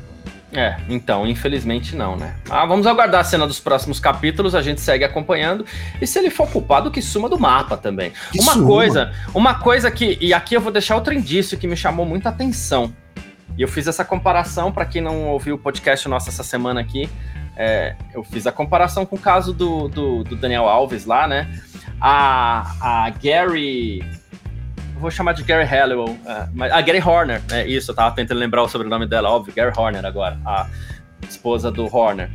É, então, infelizmente não, né? Ah, vamos aguardar a cena dos próximos capítulos, a gente segue acompanhando. E se ele for culpado, que suma do mapa também. Que uma suma. coisa, uma coisa que. E aqui eu vou deixar outro indício que me chamou muita atenção. E eu fiz essa comparação, para quem não ouviu o podcast nosso essa semana aqui, é, eu fiz a comparação com o caso do, do, do Daniel Alves lá, né? A, a Gary vou chamar de Gary Halliwell, uh, mas, a Gary Horner, é isso, eu tava tentando lembrar o sobrenome dela, óbvio, Gary Horner agora, a esposa do Horner.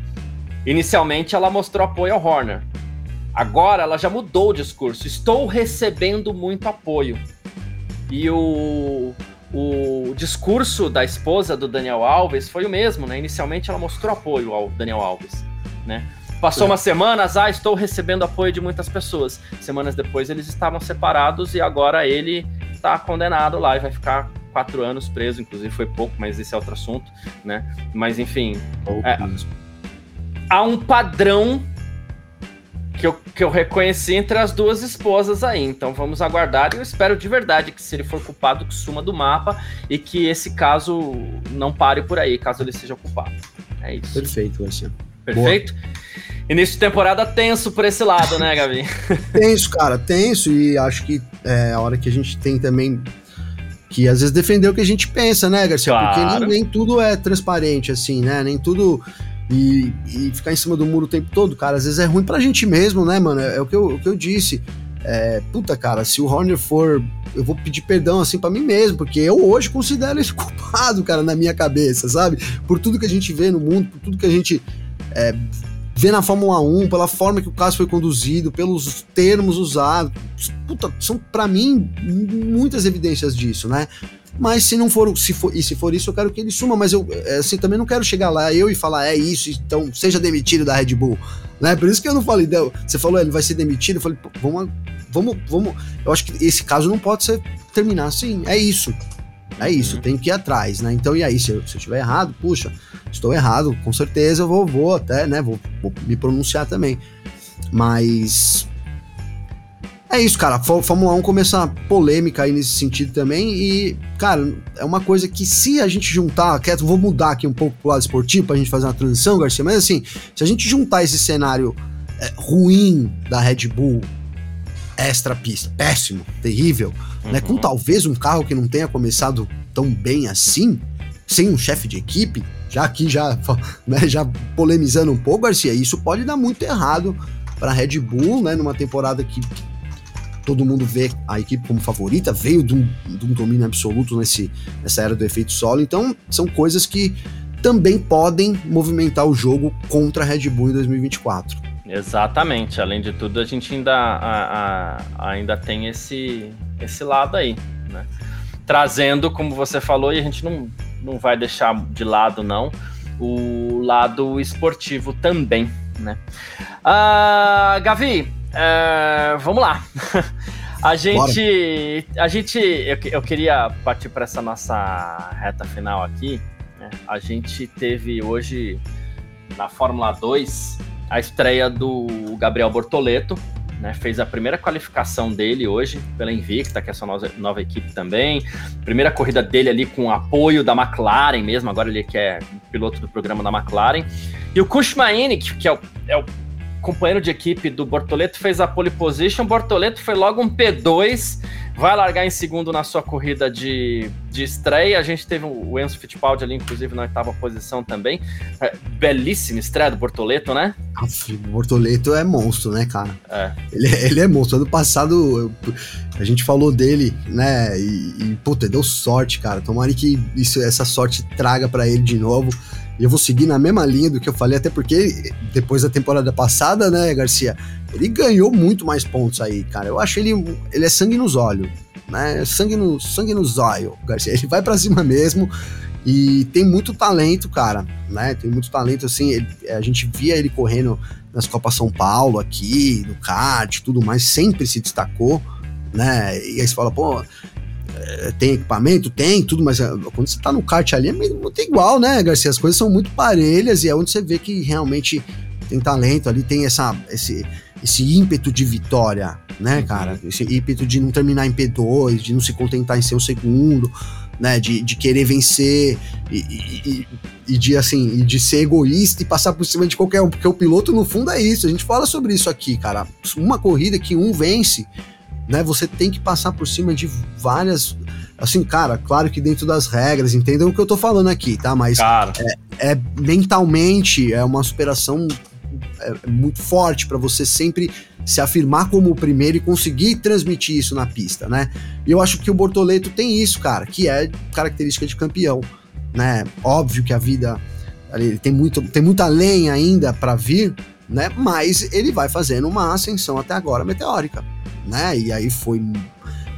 Inicialmente ela mostrou apoio ao Horner. Agora ela já mudou o discurso. Estou recebendo muito apoio. E o discurso da esposa do Daniel Alves foi o mesmo, né? Inicialmente ela mostrou apoio ao Daniel Alves, né? Passou umas semanas, ah, estou recebendo apoio de muitas pessoas. Semanas depois eles estavam separados e agora ele está condenado lá e vai ficar quatro anos preso, inclusive foi pouco, mas esse é outro assunto, né? Mas enfim, é, há um padrão que eu, que eu reconheci entre as duas esposas aí. Então vamos aguardar. Eu espero de verdade que se ele for culpado, que suma do mapa e que esse caso não pare por aí, caso ele seja culpado. É isso. Perfeito, Luciano. Perfeito? Boa. Início de temporada tenso por esse lado, né, Gabi? tenso, cara, tenso. E acho que é a hora que a gente tem também que às vezes defender o que a gente pensa, né, Garcia? Claro. Porque nem, nem, tudo é transparente, assim, né? Nem tudo. E, e, ficar em cima do muro o tempo todo, cara, às vezes é ruim pra gente mesmo, né, mano? É, é o, que eu, o que eu disse. É, puta, cara, se o Horner for. Eu vou pedir perdão, assim, para mim mesmo, porque eu hoje considero ele culpado, cara, na minha cabeça, sabe? Por tudo que a gente vê no mundo, por tudo que a gente é, vê na Fórmula 1, pela forma que o caso foi conduzido, pelos termos usados. Puta, são para mim muitas evidências disso, né? Mas se não for, se for, e se for isso, eu quero que ele suma, mas eu é, assim, também não quero chegar lá eu e falar, é isso, então seja demitido da Red Bull, né? Por isso que eu não falei, você falou, ele vai ser demitido, eu falei, vamos, vamos, vamos, eu acho que esse caso não pode ser terminar assim, é isso. É isso, uhum. tem que ir atrás, né? Então, e aí, se eu, se eu estiver errado, puxa, estou errado, com certeza eu vou, vou até, né? Vou, vou me pronunciar também. Mas. É isso, cara. Fórmula 1 começa uma polêmica aí nesse sentido também. E, cara, é uma coisa que se a gente juntar. Quer, vou mudar aqui um pouco pro lado esportivo pra gente fazer uma transição, Garcia. Mas assim, se a gente juntar esse cenário é, ruim da Red Bull extra pista, péssimo, terrível, uhum. né? Com uhum. talvez um carro que não tenha começado tão bem assim, sem um chefe de equipe, já aqui já, né, já polemizando um pouco, Garcia, isso pode dar muito errado para Red Bull, né, numa temporada que todo mundo vê a equipe como favorita, veio de um, de um domínio absoluto nesse, nessa era do efeito solo, então são coisas que também podem movimentar o jogo contra a Red Bull em 2024. Exatamente. Além de tudo, a gente ainda, a, a, ainda tem esse, esse lado aí, né? Trazendo, como você falou, e a gente não, não vai deixar de lado, não, o lado esportivo também, né? Uh, Gavi, uh, vamos lá. a gente, a gente, eu, eu queria partir para essa nossa reta final aqui. Né? A gente teve hoje na Fórmula 2 a estreia do Gabriel Bortoleto, né, fez a primeira qualificação dele hoje pela Invicta, que é essa nova, nova equipe também. Primeira corrida dele ali com apoio da McLaren mesmo, agora ele que é piloto do programa da McLaren. E o Kushmaini, que, que é, o, é o companheiro de equipe do Bortoleto fez a pole position, Bortoleto foi logo um P2, vai largar em segundo na sua corrida de, de estreia. A gente teve o Enzo Fittipaldi ali, inclusive, na oitava posição também. É, belíssima estreia do Bortoleto, né? O Bortoleto é monstro, né, cara? É. Ele, ele é monstro. Ano passado a gente falou dele, né? E, e puta, deu sorte, cara. Tomara que isso, essa sorte traga para ele de novo. E eu vou seguir na mesma linha do que eu falei, até porque depois da temporada passada, né, Garcia, ele ganhou muito mais pontos aí, cara. Eu acho ele, ele é sangue nos olhos, né? Sangue, no, sangue nos olhos, Garcia. Ele vai para cima mesmo e tem muito talento, cara, né? Tem muito talento, assim. Ele, a gente via ele correndo nas Copas São Paulo aqui, no kart, tudo mais, sempre se destacou, né? E aí você fala, pô, tem equipamento? Tem, tudo, mas é, quando você tá no kart ali é muito igual, né, Garcia? As coisas são muito parelhas e é onde você vê que realmente tem talento ali, tem essa, esse, esse ímpeto de vitória, né, uhum. cara? Esse ímpeto de não terminar em P2, de não se contentar em ser o segundo, né? De, de querer vencer e, e, e, de, assim, de ser egoísta e passar por cima de qualquer um, porque o piloto, no fundo, é isso. A gente fala sobre isso aqui, cara. Uma corrida que um vence né? Você tem que passar por cima de várias. Assim, cara, claro que dentro das regras, entendam o que eu tô falando aqui, tá? Mas é, é, mentalmente é uma superação é, muito forte para você sempre se afirmar como o primeiro e conseguir transmitir isso na pista, né? E eu acho que o Bortoleto tem isso, cara, que é característica de campeão, né? Óbvio que a vida ele tem muito tem muita lenha ainda para vir, né? Mas ele vai fazendo uma ascensão até agora meteórica né? E aí foi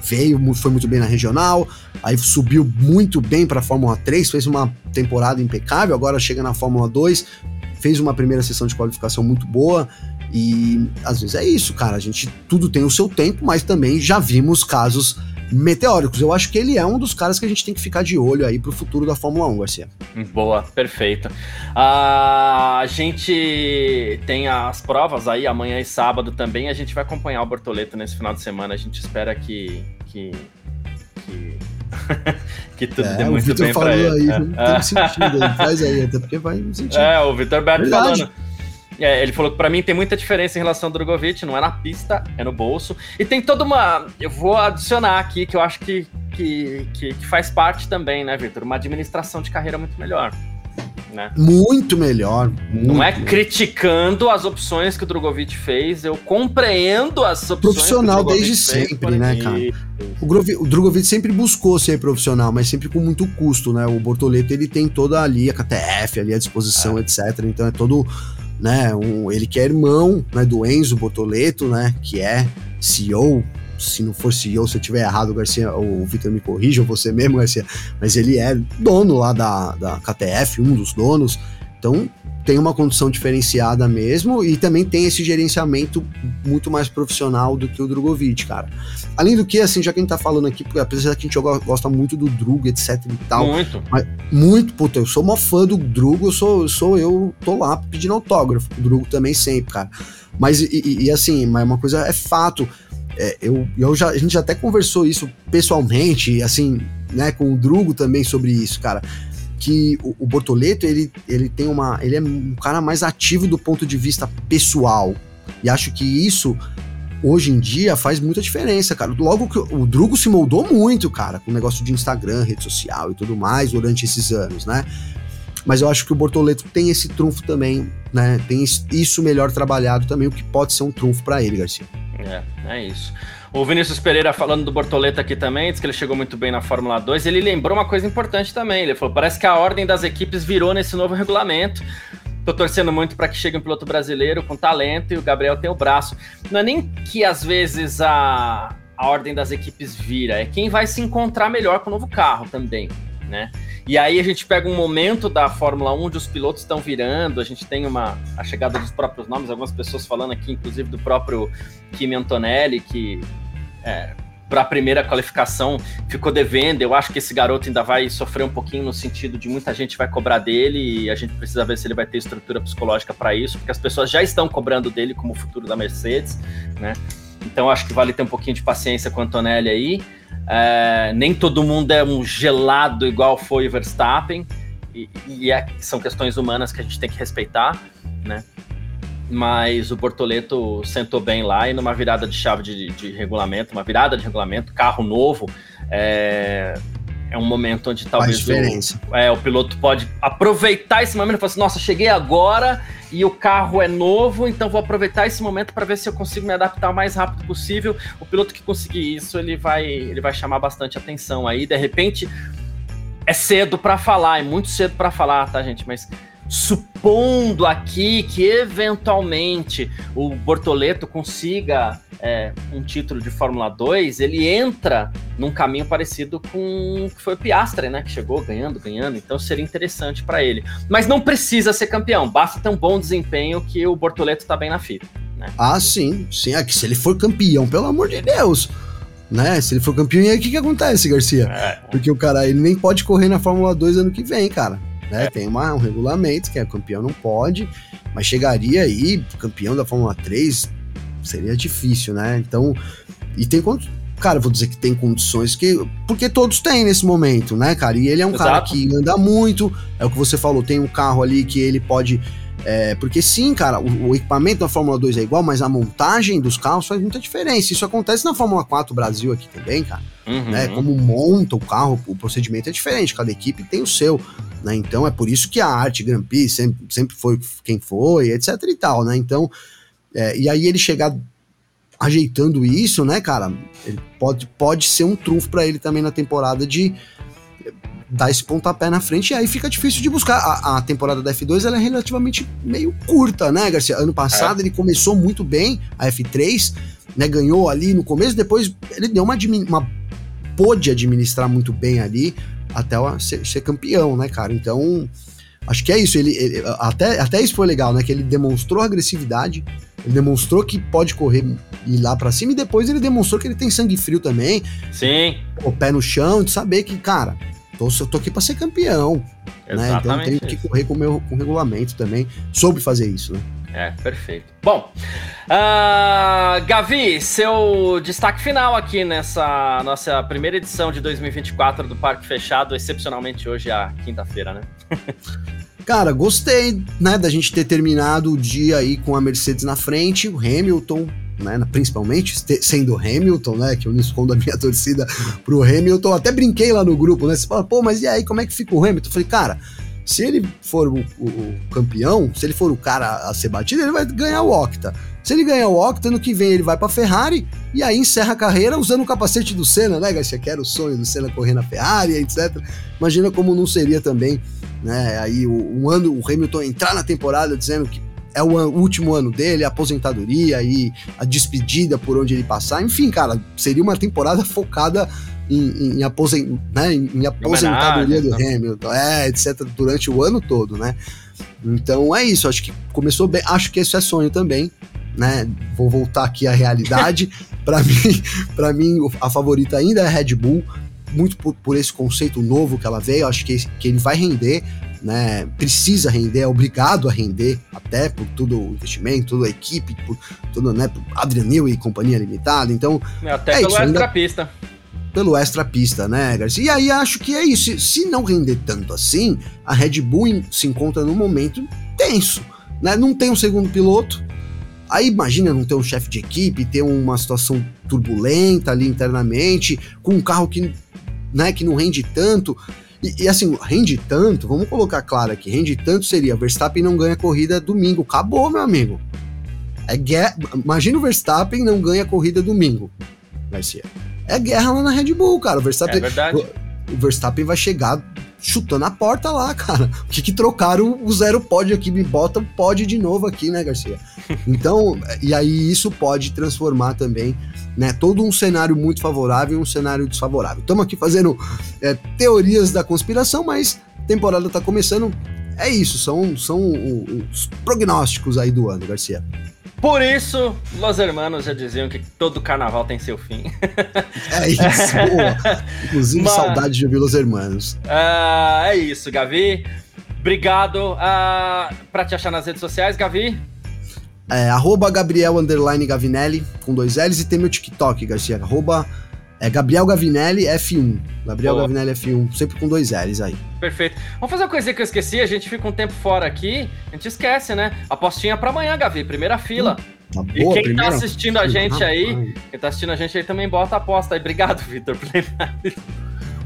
veio, foi muito bem na regional, aí subiu muito bem para a Fórmula 3, fez uma temporada impecável, agora chega na Fórmula 2, fez uma primeira sessão de qualificação muito boa. E às vezes é isso, cara. A gente tudo tem o seu tempo, mas também já vimos casos meteóricos. Eu acho que ele é um dos caras que a gente tem que ficar de olho aí pro futuro da Fórmula 1, Garcia. Boa, perfeito. a gente tem as provas aí amanhã e sábado também. A gente vai acompanhar o Bortoleto nesse final de semana. A gente espera que. que, que... que tudo é, dê muito bem para ele. Aí, é. Tem sentido, faz aí, até porque vai sentir. É, o Vitor Berto falando. É, ele falou que para mim tem muita diferença em relação ao Drogovic, não é na pista, é no bolso. E tem toda uma. Eu vou adicionar aqui que eu acho que, que, que, que faz parte também, né, Vitor? Uma administração de carreira muito melhor. Né? Muito melhor. Muito não é criticando as opções que o Drogovic fez, eu compreendo as opções. Profissional desde sempre, né, cara? O, o Drogovic sempre buscou ser profissional, mas sempre com muito custo, né? O Bortoleto ele tem toda ali a KTF ali à disposição, é. etc. Então é todo né? Um, ele que é irmão né, do Enzo Bortoleto, né? Que é CEO. Se não for CEO, se eu tiver errado, Garcia, o Vitor me corrija, ou você mesmo, Garcia, mas ele é dono lá da, da KTF, um dos donos. Então, tem uma condição diferenciada mesmo e também tem esse gerenciamento muito mais profissional do que o Drogovic, cara. Além do que, assim, já que a gente tá falando aqui, porque apesar que a gente gosta muito do Drugo, etc e tal. Muito. Mas, muito, puta, eu sou uma fã do Drugo, eu sou, eu sou eu, tô lá pedindo autógrafo. O Drugo também sempre, cara. Mas, e, e assim, mas uma coisa é fato. É, eu, eu já, a gente já até conversou isso pessoalmente, assim, né, com o Drugo também sobre isso, cara que o, o Bortoleto ele, ele tem uma ele é um cara mais ativo do ponto de vista pessoal e acho que isso hoje em dia faz muita diferença, cara. Logo que o Drugo se moldou muito, cara, com o negócio de Instagram, rede social e tudo mais durante esses anos, né? Mas eu acho que o Bortoleto tem esse trunfo também, né? Tem isso melhor trabalhado também, o que pode ser um trunfo para ele, Garcia. É, é isso. O Vinícius Pereira falando do Bortoleto aqui também, diz que ele chegou muito bem na Fórmula 2. Ele lembrou uma coisa importante também. Ele falou: parece que a ordem das equipes virou nesse novo regulamento. Tô torcendo muito para que chegue um piloto brasileiro com talento e o Gabriel tem o braço. Não é nem que às vezes a, a ordem das equipes vira, é quem vai se encontrar melhor com o novo carro também, né? E aí a gente pega um momento da Fórmula 1 onde os pilotos estão virando, a gente tem uma a chegada dos próprios nomes, algumas pessoas falando aqui, inclusive do próprio Kimi Antonelli, que é, para a primeira qualificação ficou devendo. Eu acho que esse garoto ainda vai sofrer um pouquinho no sentido de muita gente vai cobrar dele e a gente precisa ver se ele vai ter estrutura psicológica para isso, porque as pessoas já estão cobrando dele como futuro da Mercedes, né? Então acho que vale ter um pouquinho de paciência com o Antonelli aí. É, nem todo mundo é um gelado igual foi o Verstappen, e, e é, são questões humanas que a gente tem que respeitar, né? mas o Bortoleto sentou bem lá e numa virada de chave de, de regulamento, uma virada de regulamento, carro novo, é, é um momento onde talvez o, é, o piloto pode aproveitar esse momento e falar assim, nossa, cheguei agora e o carro é novo, então vou aproveitar esse momento para ver se eu consigo me adaptar o mais rápido possível. O piloto que conseguir isso, ele vai, ele vai chamar bastante atenção aí. De repente, é cedo para falar, é muito cedo para falar, tá, gente? Mas supondo aqui que eventualmente o Bortoleto consiga é, um título de Fórmula 2, ele entra num caminho parecido com o que foi o Piastre, né? Que chegou ganhando, ganhando, então seria interessante para ele. Mas não precisa ser campeão, basta ter um bom desempenho que o Bortoleto tá bem na fita. Né? Ah, sim, sim. É que se ele for campeão, pelo amor de Deus né? Se ele for campeão, e aí o que, que acontece, Garcia? É. Porque o cara, ele nem pode correr na Fórmula 2 ano que vem, cara. Né? É. Tem uma, um regulamento que é campeão não pode, mas chegaria aí, campeão da Fórmula 3, seria difícil, né? Então, e tem. Cara, vou dizer que tem condições que. Porque todos têm nesse momento, né, cara? E ele é um Exato. cara que anda muito, é o que você falou, tem um carro ali que ele pode é, porque sim, cara, o, o, equipamento da Fórmula 2 é igual, mas a montagem dos carros faz muita diferença. Isso acontece na Fórmula 4 Brasil aqui também, cara. Uhum. Né? Como monta o carro, o procedimento é diferente, cada equipe tem o seu. Né? Então é por isso que a arte Grand Prix sempre, sempre foi quem foi, etc e tal, né? Então, é, e aí ele chegar ajeitando isso, né, cara, pode, pode ser um trunfo para ele também na temporada de dar esse pontapé na frente e aí fica difícil de buscar. A, a temporada da F2 ela é relativamente meio curta, né, Garcia? Ano passado é. ele começou muito bem, a F3, né, ganhou ali no começo, depois ele deu uma, uma pôde administrar muito bem ali até ser, ser campeão, né, cara? Então, acho que é isso. Ele, ele, até, até isso foi legal, né? Que ele demonstrou agressividade, ele demonstrou que pode correr e ir lá para cima, e depois ele demonstrou que ele tem sangue frio também. Sim. O pé no chão, de saber que, cara, Tô, eu tô aqui para ser campeão. Né? Então eu tenho isso. que correr com o meu com o regulamento também. Soube fazer isso, né? É, perfeito. Bom, uh, Gavi, seu destaque final aqui nessa nossa primeira edição de 2024 do Parque Fechado, excepcionalmente hoje, a quinta-feira, né? Cara, gostei, né, da gente ter terminado o dia aí com a Mercedes na frente, o Hamilton né, principalmente sendo Hamilton, né, que eu não escondo a minha torcida pro Hamilton, até brinquei lá no grupo, né, você fala, pô, mas e aí, como é que fica o Hamilton? Eu falei, cara, se ele for o, o, o, campeão, se ele for o cara a ser batido, ele vai ganhar o Octa. Se ele ganhar o Octa, ano que vem ele vai pra Ferrari e aí encerra a carreira usando o capacete do Senna, né, Garcia? Que era o sonho do Senna correr na Ferrari, etc. Imagina como não seria também, né, aí um ano o Hamilton entrar na temporada dizendo que é o último ano dele, a aposentadoria e a despedida por onde ele passar. Enfim, cara, seria uma temporada focada em, em, aposen né, em aposentadoria do né? Hamilton, é, etc., durante o ano todo, né? Então é isso, acho que começou bem, acho que esse é sonho também, né? Vou voltar aqui à realidade. para mim, para mim a favorita ainda é a Red Bull, muito por, por, esse conceito novo que ela veio, acho que, que ele vai render né, precisa render, é obrigado a render, até por todo o investimento, toda a equipe, por todo, né, por Adrian e companhia limitada. Então, é, até é pelo isso, extra pista. Pelo extra pista, né, Garcia? E aí acho que é isso. Se não render tanto assim, a Red Bull se encontra num momento tenso, né? Não tem um segundo piloto. Aí imagina não ter um chefe de equipe, ter uma situação turbulenta ali internamente, com um carro que, né, que não rende tanto. E, e, assim, rende tanto, vamos colocar claro aqui, rende tanto seria Verstappen não ganha corrida domingo. Acabou, meu amigo. É. Imagina o Verstappen não ganha corrida domingo, Garcia. É guerra lá na Red Bull, cara. O Verstappen, é verdade. O, o Verstappen vai chegar chutando a porta lá, cara. O que, que trocaram o zero pode aqui, me bota pode de novo aqui, né, Garcia? Então, e aí isso pode transformar também, né, todo um cenário muito favorável em um cenário desfavorável. Estamos aqui fazendo é, teorias da conspiração, mas a temporada está começando. É isso, são, são os prognósticos aí do ano, Garcia. Por isso, Los Hermanos já diziam que todo carnaval tem seu fim. É isso, boa. Inclusive, Mas, saudade de ouvir Los Hermanos. Uh, é isso, Gavi. Obrigado. Uh, pra te achar nas redes sociais, Gavi? É, arroba Gabriel Gavinelli, com dois L's, e tem meu TikTok, Garcia, arroba É Gabriel Gavinelli F1. Gabriel Boa. Gavinelli F1, sempre com dois L's aí. Perfeito. Vamos fazer uma coisinha que eu esqueci, a gente fica um tempo fora aqui, a gente esquece, né? Apostinha pra amanhã, Gavi, primeira fila. E boa, quem tá assistindo a gente aí, quem tá assistindo a gente aí também bota a aposta aí. Obrigado, Vitor.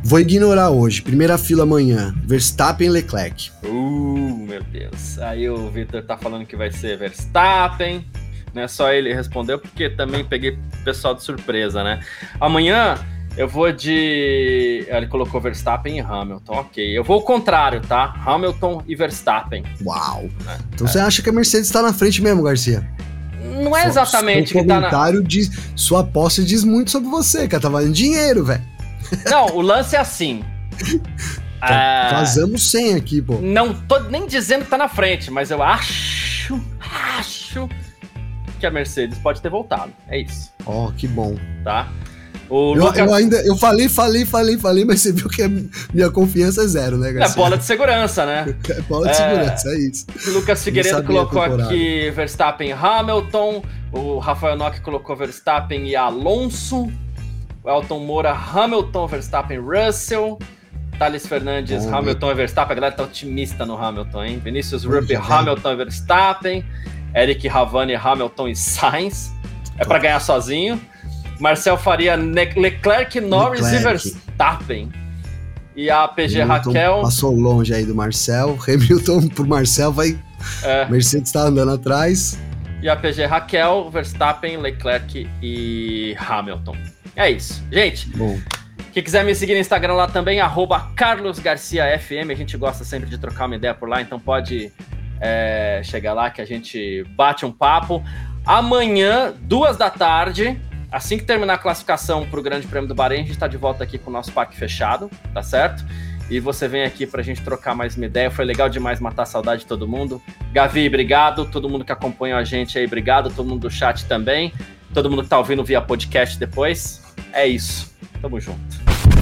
Vou ignorar hoje. Primeira fila amanhã. Verstappen e Leclerc. Uh, meu Deus. Aí o Vitor tá falando que vai ser Verstappen. Não é só ele respondeu, porque também peguei o pessoal de surpresa, né? Amanhã eu vou de. Ele colocou Verstappen e Hamilton, ok. Eu vou ao contrário, tá? Hamilton e Verstappen. Uau! É, então é. você acha que a Mercedes tá na frente mesmo, Garcia? Não é exatamente Seu que tá na. Diz, sua aposta diz muito sobre você, cara. Tá valendo dinheiro, velho. Não, o lance é assim. Tá, ah, Vazamos 100 aqui, pô. Não tô nem dizendo que tá na frente, mas eu acho, acho que a Mercedes pode ter voltado. É isso. Ó, oh, que bom. Tá? Eu, eu, ainda eu falei, falei, falei, falei, mas você viu que a minha confiança é zero, né, Garcia? É bola de segurança, né? É bola de é... segurança, é isso. O Lucas Figueiredo colocou aqui Verstappen e Hamilton. O Rafael Nock colocou Verstappen e Alonso. O Elton Moura, Hamilton, Verstappen, Russell. Thales Fernandes, Bom, Hamilton e Verstappen. A galera tá otimista no Hamilton, hein? Vinícius Ruby, Hamilton e Verstappen. Eric Ravani, Hamilton e Sainz. É para ganhar sozinho. Marcel Faria, Leclerc, Norris Leclerc. e Verstappen. E a PG Hamilton Raquel. Passou longe aí do Marcel. Hamilton pro Marcel vai. É. Mercedes tá andando atrás. E a PG Raquel, Verstappen, Leclerc e Hamilton. É isso. Gente, Bom. quem quiser me seguir no Instagram lá também, arroba carlosgarciafm. A gente gosta sempre de trocar uma ideia por lá, então pode é, lá que a gente bate um papo. Amanhã, duas da tarde, assim que terminar a classificação para o Grande Prêmio do Bahrein, a gente está de volta aqui com o nosso parque fechado, tá certo? E você vem aqui para a gente trocar mais uma ideia. Foi legal demais matar a saudade de todo mundo. Gavi, obrigado. Todo mundo que acompanhou a gente aí, obrigado. Todo mundo do chat também. Todo mundo que está ouvindo via podcast depois. É isso. Tamo junto.